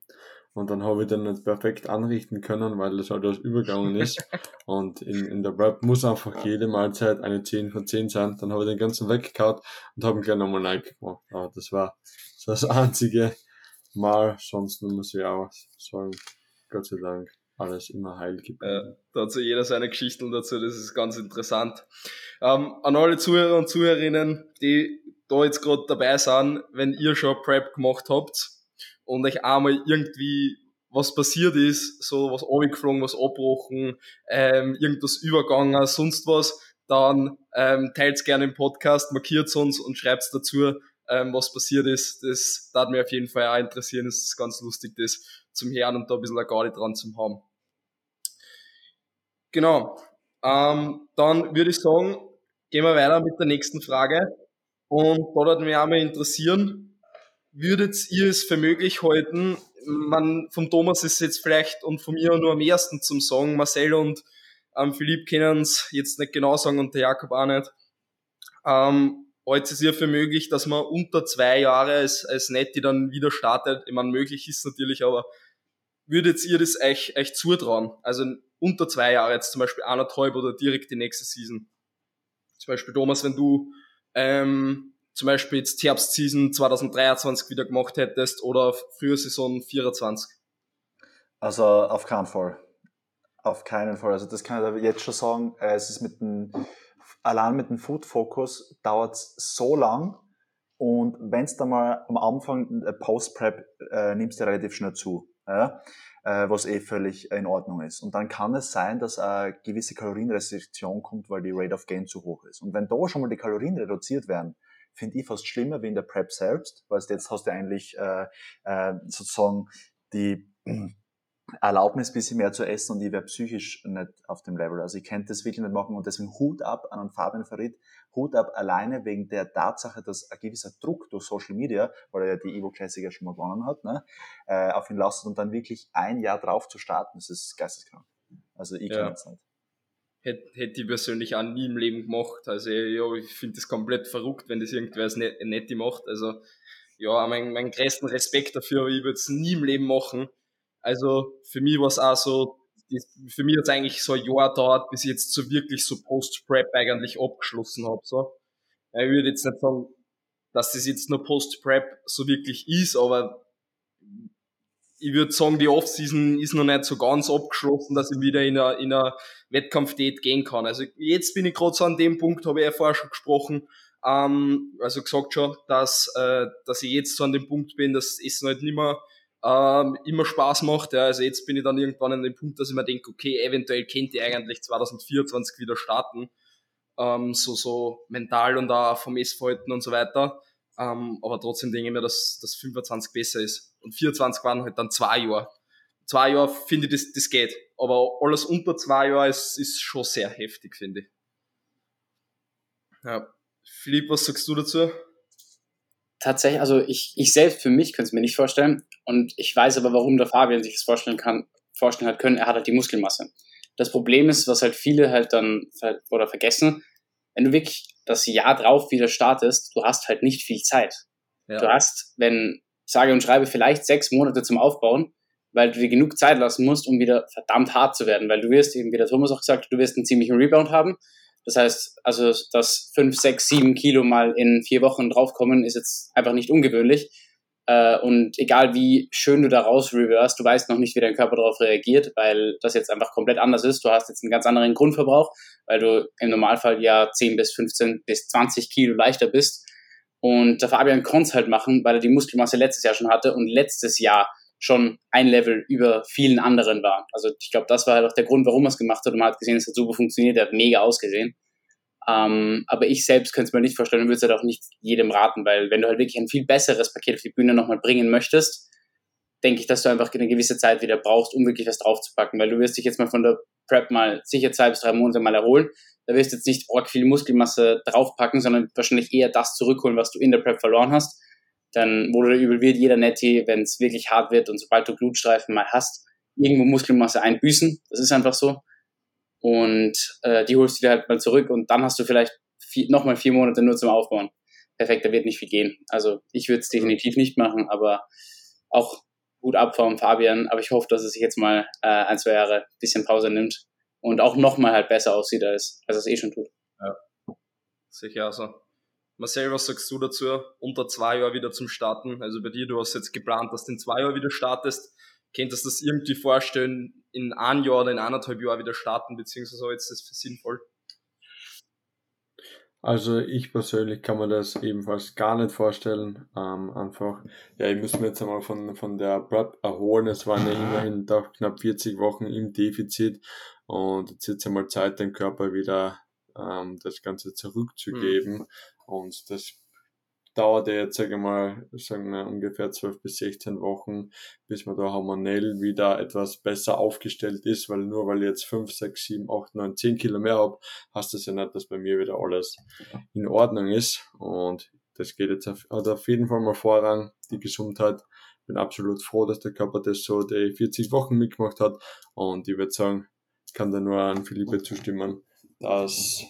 Und dann habe ich den nicht perfekt anrichten können, weil das halt aus übergegangen [LAUGHS] ist. Und in, in der Prep muss einfach jede Mahlzeit eine 10 von 10 sein. Dann habe ich den ganzen weggehauen und habe ihn gleich nochmal neu gemacht. Aber das war das einzige Mal. Sonst muss ich auch sagen, Gott sei Dank, alles immer heil geblieben. Ja, da hat so jeder seine Geschichten dazu, das ist ganz interessant. Ähm, an alle Zuhörer und Zuhörerinnen, die da jetzt gerade dabei sind, wenn ihr schon Prep gemacht habt und euch einmal irgendwie was passiert ist, so was runtergeflogen, was abbrochen, ähm, irgendwas übergangen, sonst was, dann ähm, teilt's gerne im Podcast, markiert uns und schreibt's dazu, ähm, was passiert ist. Das darf mich auf jeden Fall auch interessieren. Es ist ganz lustig, das zum Hören und da ein bisschen eine Garde dran zu haben. Genau. Ähm, dann würde ich sagen, gehen wir weiter mit der nächsten Frage. Und da würde mich auch mal interessieren, würdet ihr es für möglich halten, man, vom Thomas ist jetzt vielleicht und von mir nur am ersten zum Sagen, Marcel und ähm, Philipp können es jetzt nicht genau sagen und der Jakob auch nicht. Ähm, heute ist ja für möglich, dass man unter zwei Jahre als, als Netti dann wieder startet. Ich meine, möglich ist natürlich, aber würdet ihr das euch, euch zutrauen? Also unter zwei Jahre jetzt zum Beispiel anderthalb oder direkt die nächste Season. Zum Beispiel Thomas, wenn du ähm, zum Beispiel jetzt Herbstseason 2023 wieder gemacht hättest oder früher Saison 24? Also auf keinen Fall. Auf keinen Fall. Also das kann ich jetzt schon sagen. äh, Es ist mit dem, allein mit dem Food Focus dauert es so lang. Und wenn es dann mal am Anfang Post-Prep äh, nimmst du relativ schnell zu. Ja? Äh, was eh völlig in Ordnung ist. Und dann kann es sein, dass eine gewisse Kalorienrestriktion kommt, weil die Rate of Gain zu hoch ist. Und wenn da schon mal die Kalorien reduziert werden, finde ich fast schlimmer wie in der Prep selbst, weil jetzt hast du eigentlich äh, äh, sozusagen die [CLEARS THROAT] Erlaubnis, bisschen mehr zu essen und ich wäre psychisch nicht auf dem Level. Also ich könnte das wirklich nicht machen und deswegen Hut ab an einen Fabian Farid, Hut ab alleine wegen der Tatsache, dass ein gewisser Druck durch Social Media, weil er ja die Evo Classic ja schon mal gewonnen hat, ne, äh, auf ihn lasst und dann wirklich ein Jahr drauf zu starten, das ist geisteskrank. Also ich Ja. kann es nicht. Hätte, hätte ich persönlich auch nie im Leben gemacht. Also ja, ich finde das komplett verrückt, wenn das irgendwer als Net- Netti macht. Also ja, meinen mein größten Respekt dafür, aber ich würde es nie im Leben machen. Also für mich war es auch so, für mich hat es eigentlich so ein Jahr dauert, bis ich jetzt so wirklich so Post-Prep eigentlich abgeschlossen habe. So. Ich würde jetzt nicht sagen, dass das jetzt nur Post-Prep so wirklich ist, aber ich würde sagen, die Off-Season ist noch nicht so ganz abgeschlossen, dass ich wieder in einer, in einer Wettkampfdate gehen kann. Also jetzt bin ich gerade so an dem Punkt, habe ich ja vorher schon gesprochen, ähm, also gesagt schon, dass, äh, dass ich jetzt so an dem Punkt bin, dass es halt nicht mehr ähm, immer Spaß macht. Ja. Also jetzt bin ich dann irgendwann an dem Punkt, dass ich mir denke, okay, eventuell kennt ihr eigentlich 2024 wieder starten. Ähm, so, so mental und auch vom Essverhalten und so weiter. Ähm, aber trotzdem denke ich mir, dass das 25 besser ist. Und 24 waren halt dann zwei Jahre. Zwei Jahre finde ich, das, das geht. Aber alles unter zwei Jahre ist, ist schon sehr heftig, finde ich. Ja. Philipp, was sagst du dazu? Tatsächlich, also ich, ich selbst für mich könnte es mir nicht vorstellen. Und ich weiß aber, warum der Fabian sich das vorstellen kann, vorstellen hat können. Er hat halt die Muskelmasse. Das Problem ist, was halt viele halt dann oder vergessen, wenn du wirklich das Jahr drauf wieder startest, du hast halt nicht viel Zeit. Ja. Du hast, wenn, sage und schreibe, vielleicht sechs Monate zum Aufbauen, weil du dir genug Zeit lassen musst, um wieder verdammt hart zu werden, weil du wirst eben, wie der Thomas auch gesagt, du wirst einen ziemlichen Rebound haben. Das heißt, also, dass fünf, sechs, sieben Kilo mal in vier Wochen draufkommen, ist jetzt einfach nicht ungewöhnlich. Äh, und egal wie schön du da raus reverse, du weißt noch nicht, wie dein Körper darauf reagiert, weil das jetzt einfach komplett anders ist. Du hast jetzt einen ganz anderen Grundverbrauch, weil du im Normalfall ja 10 bis 15 bis 20 Kilo leichter bist. Und der Fabian konnte es halt machen, weil er die Muskelmasse letztes Jahr schon hatte und letztes Jahr schon ein Level über vielen anderen war. Also ich glaube, das war halt auch der Grund, warum er es gemacht hat und man hat gesehen, es hat super funktioniert, er hat mega ausgesehen. Ähm, aber ich selbst könnte es mir nicht vorstellen und würde es halt auch nicht jedem raten, weil wenn du halt wirklich ein viel besseres Paket auf die Bühne nochmal bringen möchtest, denke ich, dass du einfach eine gewisse Zeit wieder brauchst, um wirklich was draufzupacken, weil du wirst dich jetzt mal von der Prep mal sicher zwei bis drei Monate mal erholen. Da wirst du jetzt nicht arg viel Muskelmasse draufpacken, sondern wahrscheinlich eher das zurückholen, was du in der Prep verloren hast. Dann, wo du übel wird, jeder Netty, wenn es wirklich hart wird und sobald du Blutstreifen mal hast, irgendwo Muskelmasse einbüßen. Das ist einfach so und äh, die holst du dir halt mal zurück und dann hast du vielleicht nochmal vier Monate nur zum Aufbauen. Perfekt, da wird nicht viel gehen. Also ich würde es definitiv nicht machen, aber auch gut ab vom Fabian. Aber ich hoffe, dass er sich jetzt mal äh, ein, zwei Jahre ein bisschen Pause nimmt und auch nochmal halt besser aussieht, als, als er es eh schon tut. Ja, sicher also. Marcel, was sagst du dazu? Unter zwei Jahren wieder zum Starten. Also bei dir, du hast jetzt geplant, dass du in zwei Jahren wieder startest. Könntest du das irgendwie vorstellen, in ein Jahr oder in eineinhalb Jahren wieder starten, beziehungsweise jetzt das für sinnvoll? Also ich persönlich kann mir das ebenfalls gar nicht vorstellen. Ähm, einfach, ja, ich muss mir jetzt einmal von, von der Prep erholen. Es waren ja immerhin doch knapp 40 Wochen im Defizit und jetzt ist einmal Zeit, den Körper wieder ähm, das Ganze zurückzugeben. Mhm. Und das dauert jetzt, sage ich mal, sagen wir ungefähr 12 bis 16 Wochen, bis man da hormonell wieder etwas besser aufgestellt ist, weil nur weil ich jetzt 5, 6, 7, 8, 9, 10 Kilo mehr habe, heißt das ja nicht, dass bei mir wieder alles in Ordnung ist. Und das geht jetzt auf, hat auf jeden Fall mal Vorrang, die Gesundheit. Bin absolut froh, dass der Körper das so die 40 Wochen mitgemacht hat. Und ich würde sagen, kann da nur an Philippe zustimmen, dass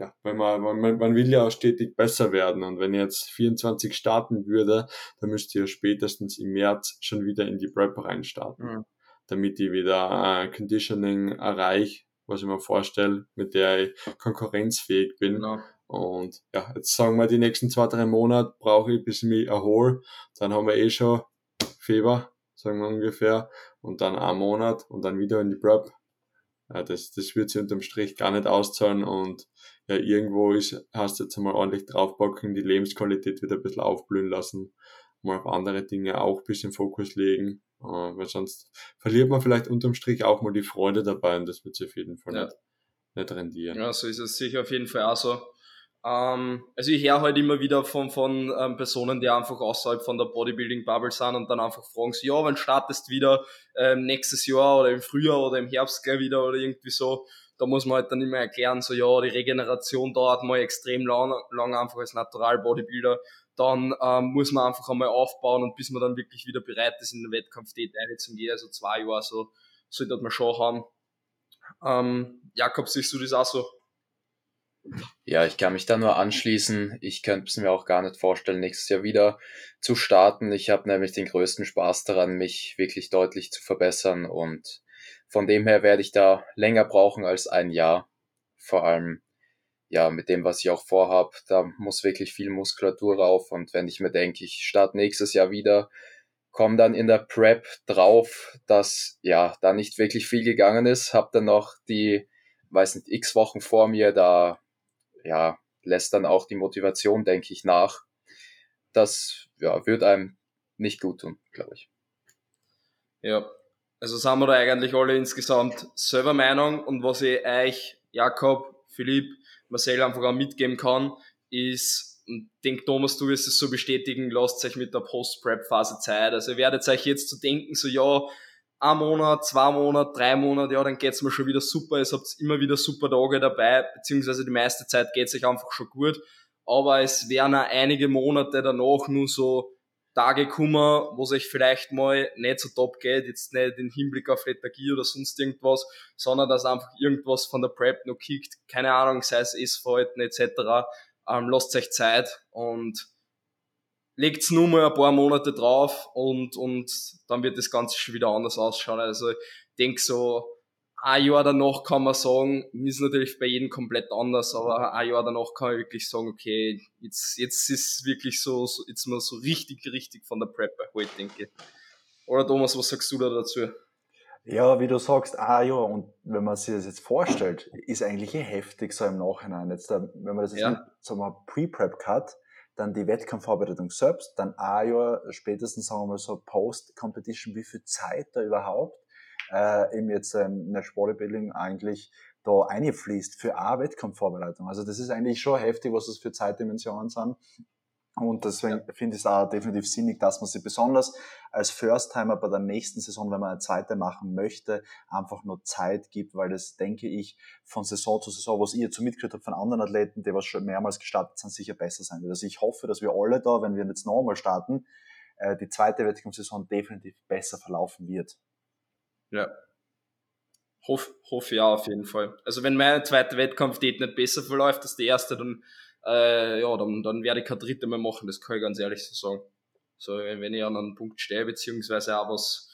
ja, weil man, man, man will ja auch stetig besser werden. Und wenn ich jetzt 24 starten würde, dann müsste ich ja spätestens im März schon wieder in die Prep reinstarten. Mhm. Damit ich wieder äh, Conditioning erreiche, was ich mir vorstelle, mit der ich konkurrenzfähig bin. Genau. Und ja, jetzt sagen wir, die nächsten zwei, drei Monate brauche ich, bis ich mich erhole. Dann haben wir eh schon Februar, sagen wir ungefähr. Und dann ein Monat und dann wieder in die Prep. Ja, das, das wird sich unterm Strich gar nicht auszahlen und ja, irgendwo ist, hast du jetzt einmal ordentlich draufpacken, die Lebensqualität wieder ein bisschen aufblühen lassen, mal auf andere Dinge auch ein bisschen Fokus legen, äh, weil sonst verliert man vielleicht unterm Strich auch mal die Freude dabei und das wird sich auf jeden Fall ja. nicht, nicht rendieren. Ja, so ist es sicher auf jeden Fall auch so. Ähm, also ich höre halt immer wieder von, von ähm, Personen, die einfach außerhalb von der Bodybuilding-Bubble sind und dann einfach fragen sie, ja, wann startest wieder ähm, nächstes Jahr oder im Frühjahr oder im Herbst gleich wieder oder irgendwie so. Da muss man halt dann immer erklären, so ja, die Regeneration dauert mal extrem lang, lang einfach als Natural-Bodybuilder. Dann ähm, muss man einfach einmal aufbauen und bis man dann wirklich wieder bereit ist, in den Wettkampf zu gehen, also zwei Jahre so, sollte man schon haben. Ähm, Jakob, siehst du das auch so? Ja, ich kann mich da nur anschließen. Ich könnte es mir auch gar nicht vorstellen, nächstes Jahr wieder zu starten. Ich habe nämlich den größten Spaß daran, mich wirklich deutlich zu verbessern und von dem her werde ich da länger brauchen als ein Jahr. Vor allem ja, mit dem, was ich auch vorhab, da muss wirklich viel Muskulatur rauf. Und wenn ich mir denke, ich starte nächstes Jahr wieder, komme dann in der Prep drauf, dass ja da nicht wirklich viel gegangen ist, habe dann noch die, weiß nicht, x Wochen vor mir, da ja lässt dann auch die Motivation, denke ich, nach. Das ja, wird einem nicht gut tun, glaube ich. Ja, also sind wir da eigentlich alle insgesamt selber Meinung und was ich euch, Jakob, Philipp, Marcel einfach auch mitgeben kann, ist, und denke Thomas, du wirst es so bestätigen, lasst euch mit der Post-Prep-Phase Zeit. Also ihr werdet euch jetzt zu so denken, so ja, ein Monat, zwei Monate, drei Monate, ja, dann geht's mir schon wieder super, ihr habt immer wieder super Tage dabei, beziehungsweise die meiste Zeit geht's euch einfach schon gut. Aber es werden auch einige Monate danach nur so Tage kommen, wo es euch vielleicht mal nicht so top geht, jetzt nicht im Hinblick auf Lethargie oder sonst irgendwas, sondern dass einfach irgendwas von der Prep noch kickt, keine Ahnung, sei es Essverhalten etc. Ähm, lasst euch Zeit und legt's nur mal ein paar Monate drauf und, und dann wird das Ganze schon wieder anders ausschauen. Also ich denke so, ein Jahr danach kann man sagen, ist natürlich bei jedem komplett anders, aber ein Jahr danach kann ich wirklich sagen, okay, jetzt, jetzt ist wirklich so, so jetzt mal so richtig, richtig von der Prep heute, denke ich. Oder Thomas, was sagst du da dazu? Ja, wie du sagst, ein Jahr und wenn man sich das jetzt vorstellt, ist eigentlich eh heftig so im Nachhinein. Jetzt, äh, wenn man das jetzt ja. mit, sagen wir, Pre-Prep hat, dann die Wettkampfvorbereitung selbst, dann ein Jahr spätestens, sagen wir mal so, Post-Competition, wie viel Zeit da überhaupt äh, eben jetzt ähm, in der Bodybuilding eigentlich da einfließt für eine Wettkampfvorbereitung. Also das ist eigentlich schon heftig, was das für Zeitdimensionen sind. Und deswegen ja. finde ich es auch definitiv sinnig, dass man sich besonders als First-Timer bei der nächsten Saison, wenn man eine zweite machen möchte, einfach nur Zeit gibt, weil das, denke ich, von Saison zu Saison, was ich jetzt so mitgekriegt habe von anderen Athleten, die was schon mehrmals gestartet sind, sicher besser sein wird. Also ich hoffe, dass wir alle da, wenn wir jetzt nochmal starten, äh, die zweite Wettkampfsaison definitiv besser verlaufen wird. Ja. Hoff, hoffe ja auf jeden Fall. Also wenn mein zweiter Wettkampf nicht besser verläuft als der erste, dann, äh, ja, dann, dann werde ich kein dritte mehr machen, das kann ich ganz ehrlich so sagen. So, wenn ich an einem Punkt stehe, beziehungsweise auch was,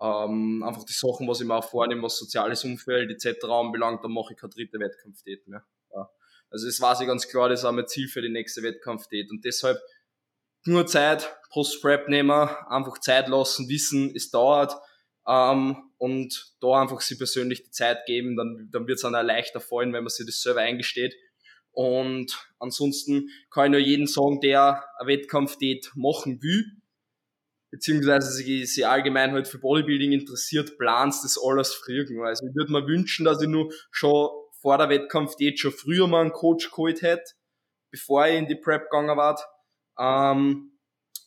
ähm, einfach die Sachen, was ich mir auch vornehme, was soziales Umfeld etc. anbelangt, dann mache ich kein dritte Wettkampf mehr. Ja. Also das weiß ich ganz klar, das ist auch mein Ziel für die nächste Wettkampf und deshalb nur Zeit, Post-Prep nehmen, einfach Zeit lassen, wissen, es dauert, ähm, und da einfach sie persönlich die Zeit geben, dann, dann wird es auch leichter fallen, wenn man sich das selber eingesteht. Und ansonsten kann ich nur jeden sagen, der ein Wettkampf-Date machen will, beziehungsweise sich, sich allgemein halt für Bodybuilding interessiert, plant das alles früher. Also ich würde mir wünschen, dass ich nur schon vor der Wettkampf-Date schon früher mal einen Coach geholt hätte, bevor ich in die Prep gegangen war, ähm,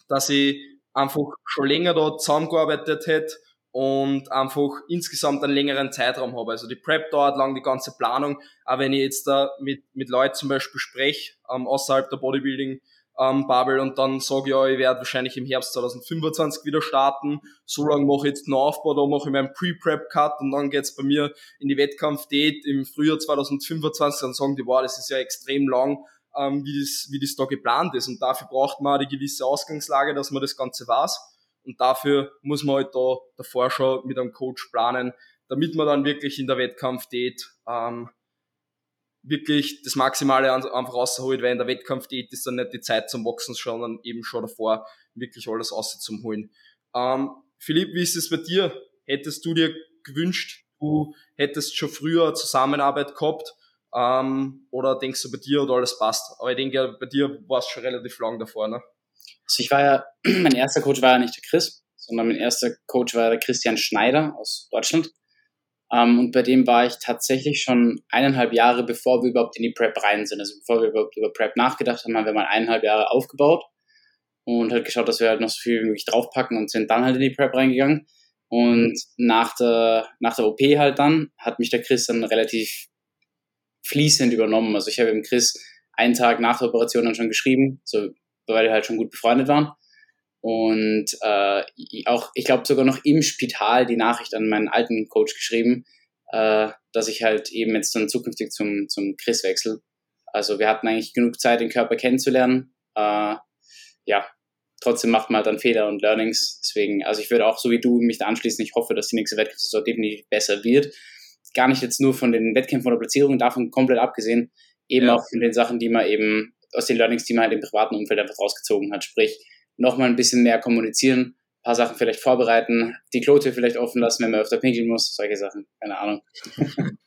dass ich einfach schon länger da zusammengearbeitet hätte und einfach insgesamt einen längeren Zeitraum habe. Also die Prep dauert lang, die ganze Planung. Aber wenn ich jetzt da mit, mit Leuten zum Beispiel spreche, ähm, außerhalb der Bodybuilding, ähm, Bubble und dann sage ja, ich werde wahrscheinlich im Herbst 2025 wieder starten. So lange mache ich jetzt einen Aufbau, da mache ich meinen Pre-Prep-Cut und dann geht's bei mir in die Wettkampf-Date im Frühjahr 2025. Dann sagen die, wow, das ist ja extrem lang, ähm, wie, das, wie das da geplant ist. Und dafür braucht man eine gewisse Ausgangslage, dass man das Ganze weiß. Und dafür muss man halt da davor schon mit einem Coach planen, damit man dann wirklich in der Wettkampf geht, ähm, wirklich das Maximale einfach rausholt, weil in der Wettkampf geht ist dann nicht die Zeit zum Wachsen, sondern eben schon davor wirklich alles außer zum Holen. Ähm, Philipp, wie ist es bei dir? Hättest du dir gewünscht, du hättest schon früher Zusammenarbeit gehabt, ähm, oder denkst du bei dir oder alles passt? Aber ich denke, bei dir war es schon relativ lang davor, ne? Also ich war ja, [CLEARS THROAT] mein erster Coach war ja nicht der Chris, sondern mein erster Coach war der Christian Schneider aus Deutschland. Um, ähm, und bei dem war ich tatsächlich schon eineinhalb Jahre, bevor wir überhaupt in die Prep rein sind. Also bevor wir überhaupt über Prep nachgedacht haben, haben wir mal eineinhalb Jahre aufgebaut und halt geschaut, dass wir halt noch so viel wie möglich draufpacken und sind dann halt in die Prep reingegangen. Und nach der, nach der OP halt dann hat mich der Chris dann relativ fließend übernommen. Also ich habe dem Chris einen Tag nach der Operation dann schon geschrieben, so weil wir halt schon gut befreundet waren. Und äh, auch, ich glaube, sogar noch im Spital die Nachricht an meinen alten Coach geschrieben, äh, dass ich halt eben jetzt dann zukünftig zum, zum Chris wechsel. Also wir hatten eigentlich genug Zeit, den Körper kennenzulernen. Äh, ja, trotzdem macht man halt dann Fehler und Learnings. Deswegen, also ich würde auch so wie du mich da anschließen. Ich hoffe, dass die nächste Wettkampfsaison definitiv besser wird. Gar nicht jetzt nur von den Wettkämpfen oder Platzierungen, davon komplett abgesehen, eben ja. auch von den Sachen, die man eben aus den Learnings, die man halt im privaten Umfeld einfach rausgezogen hat. Sprich, nochmal ein bisschen mehr kommunizieren, paar Sachen vielleicht vorbereiten, die Klote vielleicht offen lassen, wenn man öfter pinkeln muss, solche Sachen, keine Ahnung. [LAUGHS]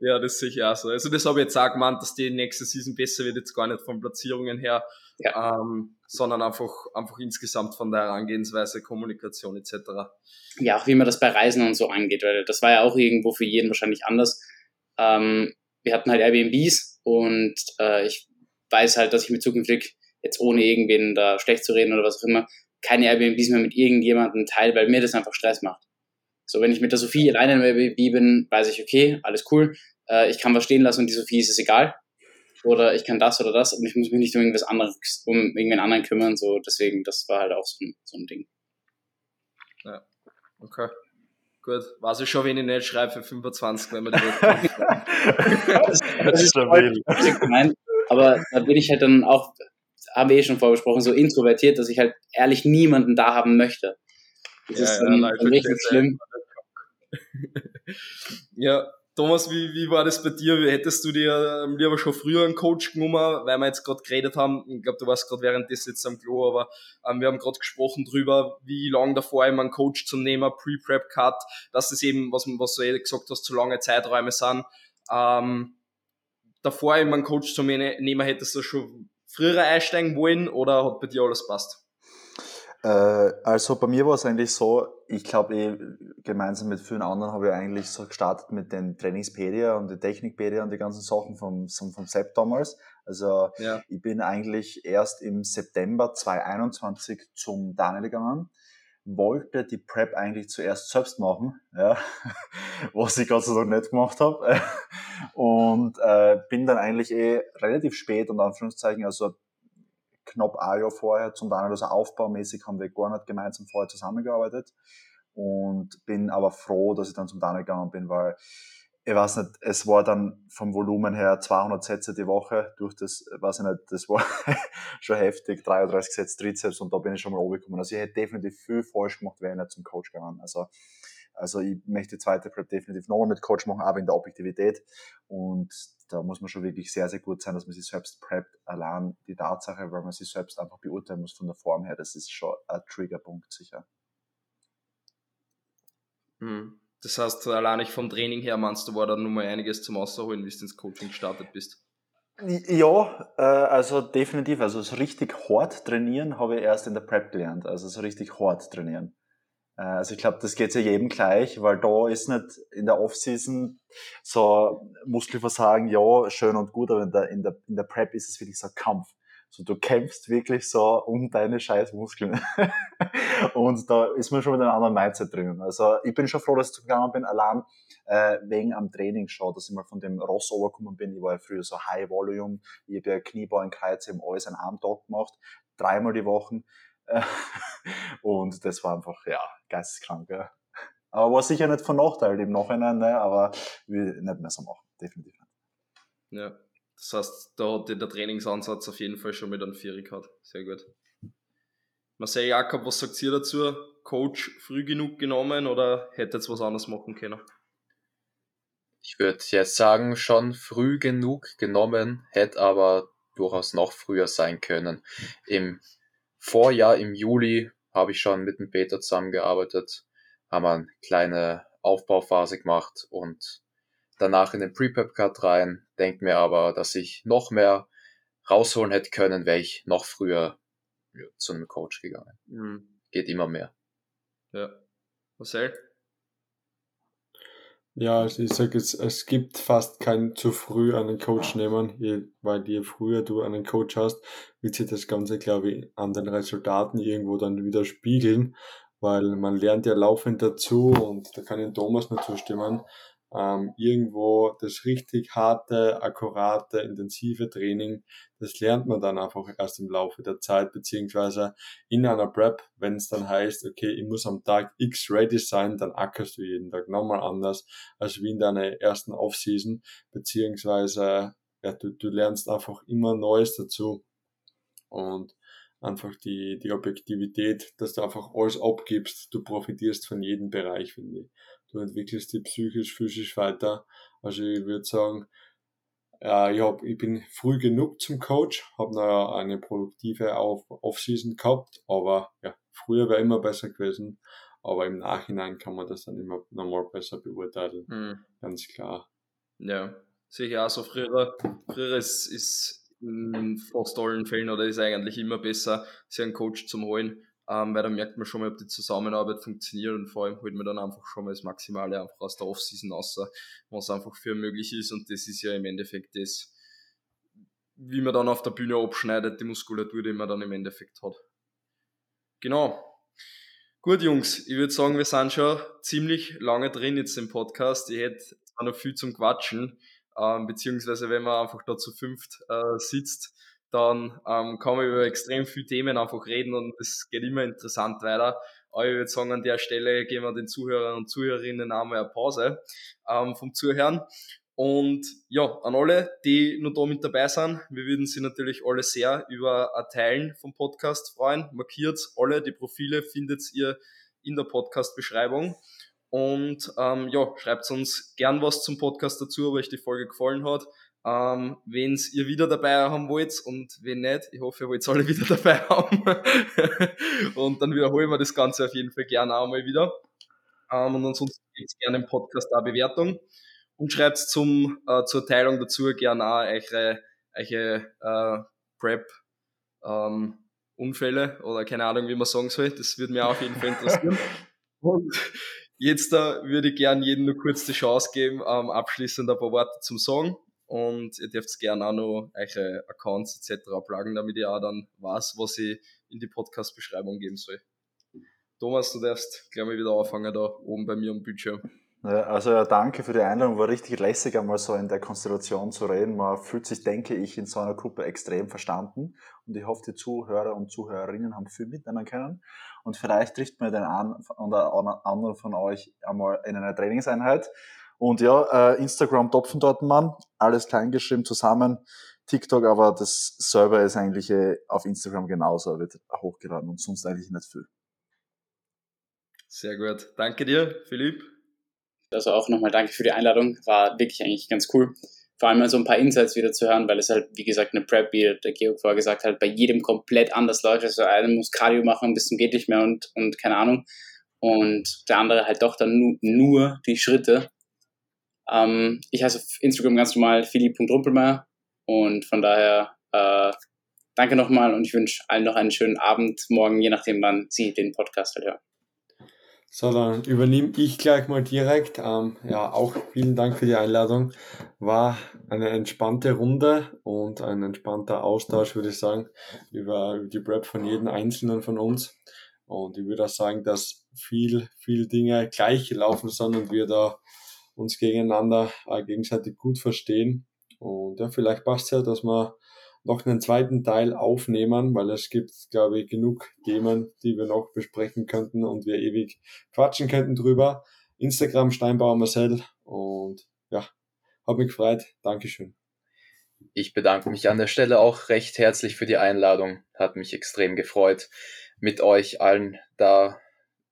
ja, das sehe ich auch so. Also das habe ich jetzt auch gemeint, dass die nächste Season besser wird, jetzt gar nicht von Platzierungen her, ja. ähm, sondern einfach, einfach insgesamt von der Herangehensweise, Kommunikation etc. Ja, auch wie man das bei Reisen und so angeht, weil das war ja auch irgendwo für jeden wahrscheinlich anders. Ähm, wir hatten halt Airbnbs und äh, ich weiß halt, dass ich mit zukünftig jetzt ohne irgendwen da schlecht zu reden oder was auch immer, keine Airbnbs mehr mit irgendjemandem teile, weil mir das einfach Stress macht. So, wenn ich mit der Sophie alleine im Airbnb bin, weiß ich, okay, alles cool, äh, ich kann was stehen lassen und die Sophie ist es egal. Oder ich kann das oder das und ich muss mich nicht um irgendwas anderes, um irgendwen anderen kümmern. So, deswegen, das war halt auch so ein, so ein Ding. Ja, okay. Gut, weiß ich schon, wenn ich nicht schreibe für 25, wenn man die das, [LAUGHS] das ist stabil. Gemeint, aber da bin ich halt dann auch haben wir eh schon vorbesprochen, so introvertiert, dass ich halt ehrlich niemanden da haben möchte. Das ja, ist dann, ja, dann richtig schlimm. ja, Thomas, wie, wie war das bei dir? Hättest du dir ähm, lieber schon früher einen Coach genommen, weil wir jetzt gerade geredet haben, ich glaube, du warst gerade währenddessen jetzt am Klo, aber ähm, wir haben gerade gesprochen drüber, wie lange davor immer einen Coach zu nehmen, Pre-Prep-Cut, dass das eben, was, was du eh gesagt hast, zu lange Zeiträume sind. Ähm, davor immer einen Coach zu nehmen, hättest du schon früher einsteigen wollen oder hat bei dir alles passt? Äh, also bei mir war es eigentlich so, ich glaube, eh, gemeinsam mit vielen anderen habe ich eigentlich so gestartet mit den Trainingspedia und den Technikpedia und die ganzen Sachen vom, vom, vom Sepp damals. Also ja. ich bin eigentlich erst im September 2021 zum Daniel gegangen wollte die Prep eigentlich zuerst selbst machen, ja, [LAUGHS] was ich Gott sei Dank nicht gemacht habe. [LAUGHS] Und äh, bin dann eigentlich eh relativ spät, und Anführungszeichen, also knapp ein Jahr vorher zum Daniel, also aufbaumäßig haben wir gar nicht gemeinsam vorher zusammengearbeitet. Und bin aber froh, dass ich dann zum Daniel gegangen bin, weil ich weiß nicht, es war dann vom Volumen her 200 Sätze die Woche durch das, weiß ich nicht, das war [LAUGHS] schon heftig, 33 Sätze Trizeps und da bin ich schon mal runtergekommen. Also ich hätte definitiv viel falsch gemacht, wäre ich nicht zum Coach gegangen. Also, also ich möchte die zweite Prep definitiv nochmal mit Coach machen, aber in der Objektivität und da muss man schon wirklich sehr, sehr gut sein, dass man sich selbst preppt, allein die Tatsache, weil man sich selbst einfach beurteilen muss von der Form her, das ist schon ein Triggerpunkt sicher. Hm. Das heißt, allein nicht vom Training her meinst du, war da nur mal einiges zum Außerholen, wie du ins Coaching gestartet bist? Ja, äh, also definitiv. Also so richtig hart trainieren habe ich erst in der Prep gelernt. Also so richtig hart trainieren. Äh, also ich glaube, das geht ja jedem gleich, weil da ist nicht in der Offseason so Muskelversagen, ja, schön und gut, aber in der, in der, in der Prep ist es wirklich so ein Kampf. So, du kämpfst wirklich so um deine scheiß Muskeln. [LAUGHS] und da ist man schon mit einem anderen Mindset drin. Also ich bin schon froh, dass ich gegangen bin, allein äh, wegen am Training schon, dass ich mal von dem Ross overgekommen bin. Ich war ja früher so High Volume, ich habe ja Kniebeugen, und Kreuz eben alles an einem Tag gemacht, dreimal die Woche. [LAUGHS] und das war einfach, ja, geisteskrank. Ja. Aber war sicher nicht von Nachteil im Nachhinein, ne? aber will nicht mehr so machen, definitiv nicht. Ja. Das heißt, da hat der Trainingsansatz auf jeden Fall schon mit einem Vieri gehabt. Sehr gut. Marcel Jakob, was sagt ihr dazu? Coach früh genug genommen oder hätte jetzt was anderes machen können? Ich würde jetzt sagen, schon früh genug genommen, hätte aber durchaus noch früher sein können. Im Vorjahr, im Juli, habe ich schon mit dem Peter zusammengearbeitet, haben eine kleine Aufbauphase gemacht und danach in den Pre-Prep-Cut rein, denke mir aber, dass ich noch mehr rausholen hätte können, wäre ich noch früher zu einem Coach gegangen. Mhm. Geht immer mehr. Ja. Marcel? Ja, also ich sage jetzt, es gibt fast kein zu früh einen Coach nehmen, weil je früher du einen Coach hast, wird sich das Ganze, glaube ich, an den Resultaten irgendwo dann wieder spiegeln, weil man lernt ja laufend dazu und da kann ich Thomas nur zustimmen ähm, irgendwo das richtig harte, akkurate, intensive Training, das lernt man dann einfach erst im Laufe der Zeit, beziehungsweise in einer Prep, wenn es dann heißt, okay, ich muss am Tag X ready sein, dann ackerst du jeden Tag nochmal anders, als wie in deiner ersten Offseason, beziehungsweise ja, du, du lernst einfach immer Neues dazu. Und einfach die, die Objektivität, dass du einfach alles abgibst, du profitierst von jedem Bereich, finde ich. Du entwickelst dich psychisch, physisch weiter. Also ich würde sagen, ja, ich, hab, ich bin früh genug zum Coach, habe noch eine produktive Off-Season gehabt, aber ja, früher wäre immer besser gewesen. Aber im Nachhinein kann man das dann immer nochmal besser beurteilen. Mhm. Ganz klar. Ja, sicher auch so früher. Früher ist, ist in fast allen Fällen oder ist eigentlich immer besser, sich einen Coach zu holen, ähm, weil da merkt man schon mal, ob die Zusammenarbeit funktioniert und vor allem holt man dann einfach schon mal das Maximale einfach aus der Offseason raus, was einfach für möglich ist und das ist ja im Endeffekt das, wie man dann auf der Bühne abschneidet, die Muskulatur, die man dann im Endeffekt hat. Genau. Gut, Jungs, ich würde sagen, wir sind schon ziemlich lange drin jetzt im Podcast. Ich hätte zwar noch viel zum Quatschen, ähm, beziehungsweise wenn man einfach da zu fünft äh, sitzt, dann ähm, kann man über extrem viele Themen einfach reden und es geht immer interessant weiter. Aber ich würde sagen, an der Stelle geben wir den Zuhörern und Zuhörerinnen einmal eine Pause ähm, vom Zuhören. Und ja, an alle, die nur da mit dabei sind, wir würden sie natürlich alle sehr über ein Teilen vom Podcast freuen. Markiert alle, die Profile findet ihr in der Podcast-Beschreibung. Und ähm, ja, schreibt uns gern was zum Podcast dazu, ob euch die Folge gefallen hat. Ähm, wenn ihr wieder dabei haben wollt und wenn nicht, ich hoffe, ihr wollt alle [LAUGHS] wieder dabei haben. [LAUGHS] und dann wiederholen wir das Ganze auf jeden Fall gerne auch mal wieder. Ähm, und ansonsten gebt gerne im Podcast eine Bewertung und schreibt zum, äh, zur Teilung dazu gerne auch eure, eure äh, Prep ähm, Unfälle oder keine Ahnung, wie man sagen soll. Das würde mich auch auf jeden Fall interessieren. [LAUGHS] Und Jetzt da würde ich gerne jedem nur kurz die Chance geben, ähm, abschließend ein paar Worte zum Sagen. Und ihr dürft gerne auch noch eure Accounts etc. pluggen, damit ihr auch dann weiß, was ich in die Podcast-Beschreibung geben soll. Thomas, du darfst gleich mal wieder anfangen da oben bei mir am Bildschirm. Also danke für die Einladung. War richtig lässig, einmal so in der Konstellation zu reden. Man fühlt sich, denke ich, in so einer Gruppe extrem verstanden. Und ich hoffe, die Zuhörer und Zuhörerinnen haben viel mitnehmen können. Und vielleicht trifft man den einen oder anderen von euch einmal in einer Trainingseinheit. Und ja, äh, Instagram Topfentortenmann, alles kleingeschrieben zusammen. TikTok, aber das Server ist eigentlich äh, auf Instagram genauso, wird hochgeladen und sonst eigentlich nicht viel. Sehr gut. Danke dir, Philipp. Also auch nochmal danke für die Einladung. War wirklich eigentlich ganz cool. Vor allem mal so ein paar Insights wieder zu hören, weil es halt, wie gesagt, eine Prep, wie der Georg vorher gesagt hat, bei jedem komplett anders läuft. Also einer muss Cardio machen bis zum geht nicht mehr und, und keine Ahnung. Und der andere halt doch dann nu nur die Schritte. Ähm, ich heiße auf Instagram ganz normal Philipp.rumpelmeier und von daher äh, danke nochmal und ich wünsche allen noch einen schönen Abend, morgen, je nachdem, wann Sie den Podcast halt hören. So, dann übernehme ich gleich mal direkt. Ähm, ja, auch vielen Dank für die Einladung. War eine entspannte Runde und ein entspannter Austausch, würde ich sagen, über, die Prep von jedem Einzelnen von uns. Und ich würde auch sagen, dass viel, viel Dinge gleich gelaufen sind und wir da uns gegeneinander äh, gegenseitig gut verstehen. Und ja, vielleicht passt ja, dass wir noch einen zweiten Teil aufnehmen, weil es gibt, glaube ich, genug Themen, die wir noch besprechen könnten und wir ewig quatschen könnten drüber. Instagram Steinbauer Marcel und ja, hat mich gefreut. Dankeschön. Ich bedanke mich an der Stelle auch recht herzlich für die Einladung. Hat mich extrem gefreut, mit euch allen da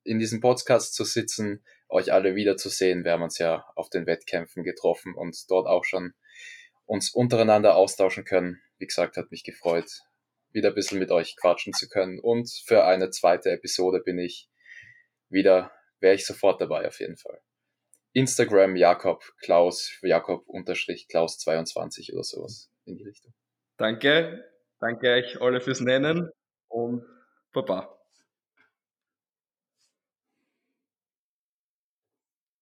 in diesem Podcast zu sitzen, euch alle wiederzusehen. Wir haben uns ja auf den Wettkämpfen getroffen und dort auch schon uns untereinander austauschen können. Wie gesagt, hat mich gefreut, wieder ein bisschen mit euch quatschen zu können. Und für eine zweite Episode bin ich wieder, wäre ich sofort dabei auf jeden Fall. Instagram Jakob Klaus, Jakob unterstrich Klaus 22 oder sowas in die Richtung. Danke, danke euch alle fürs Nennen und Baba.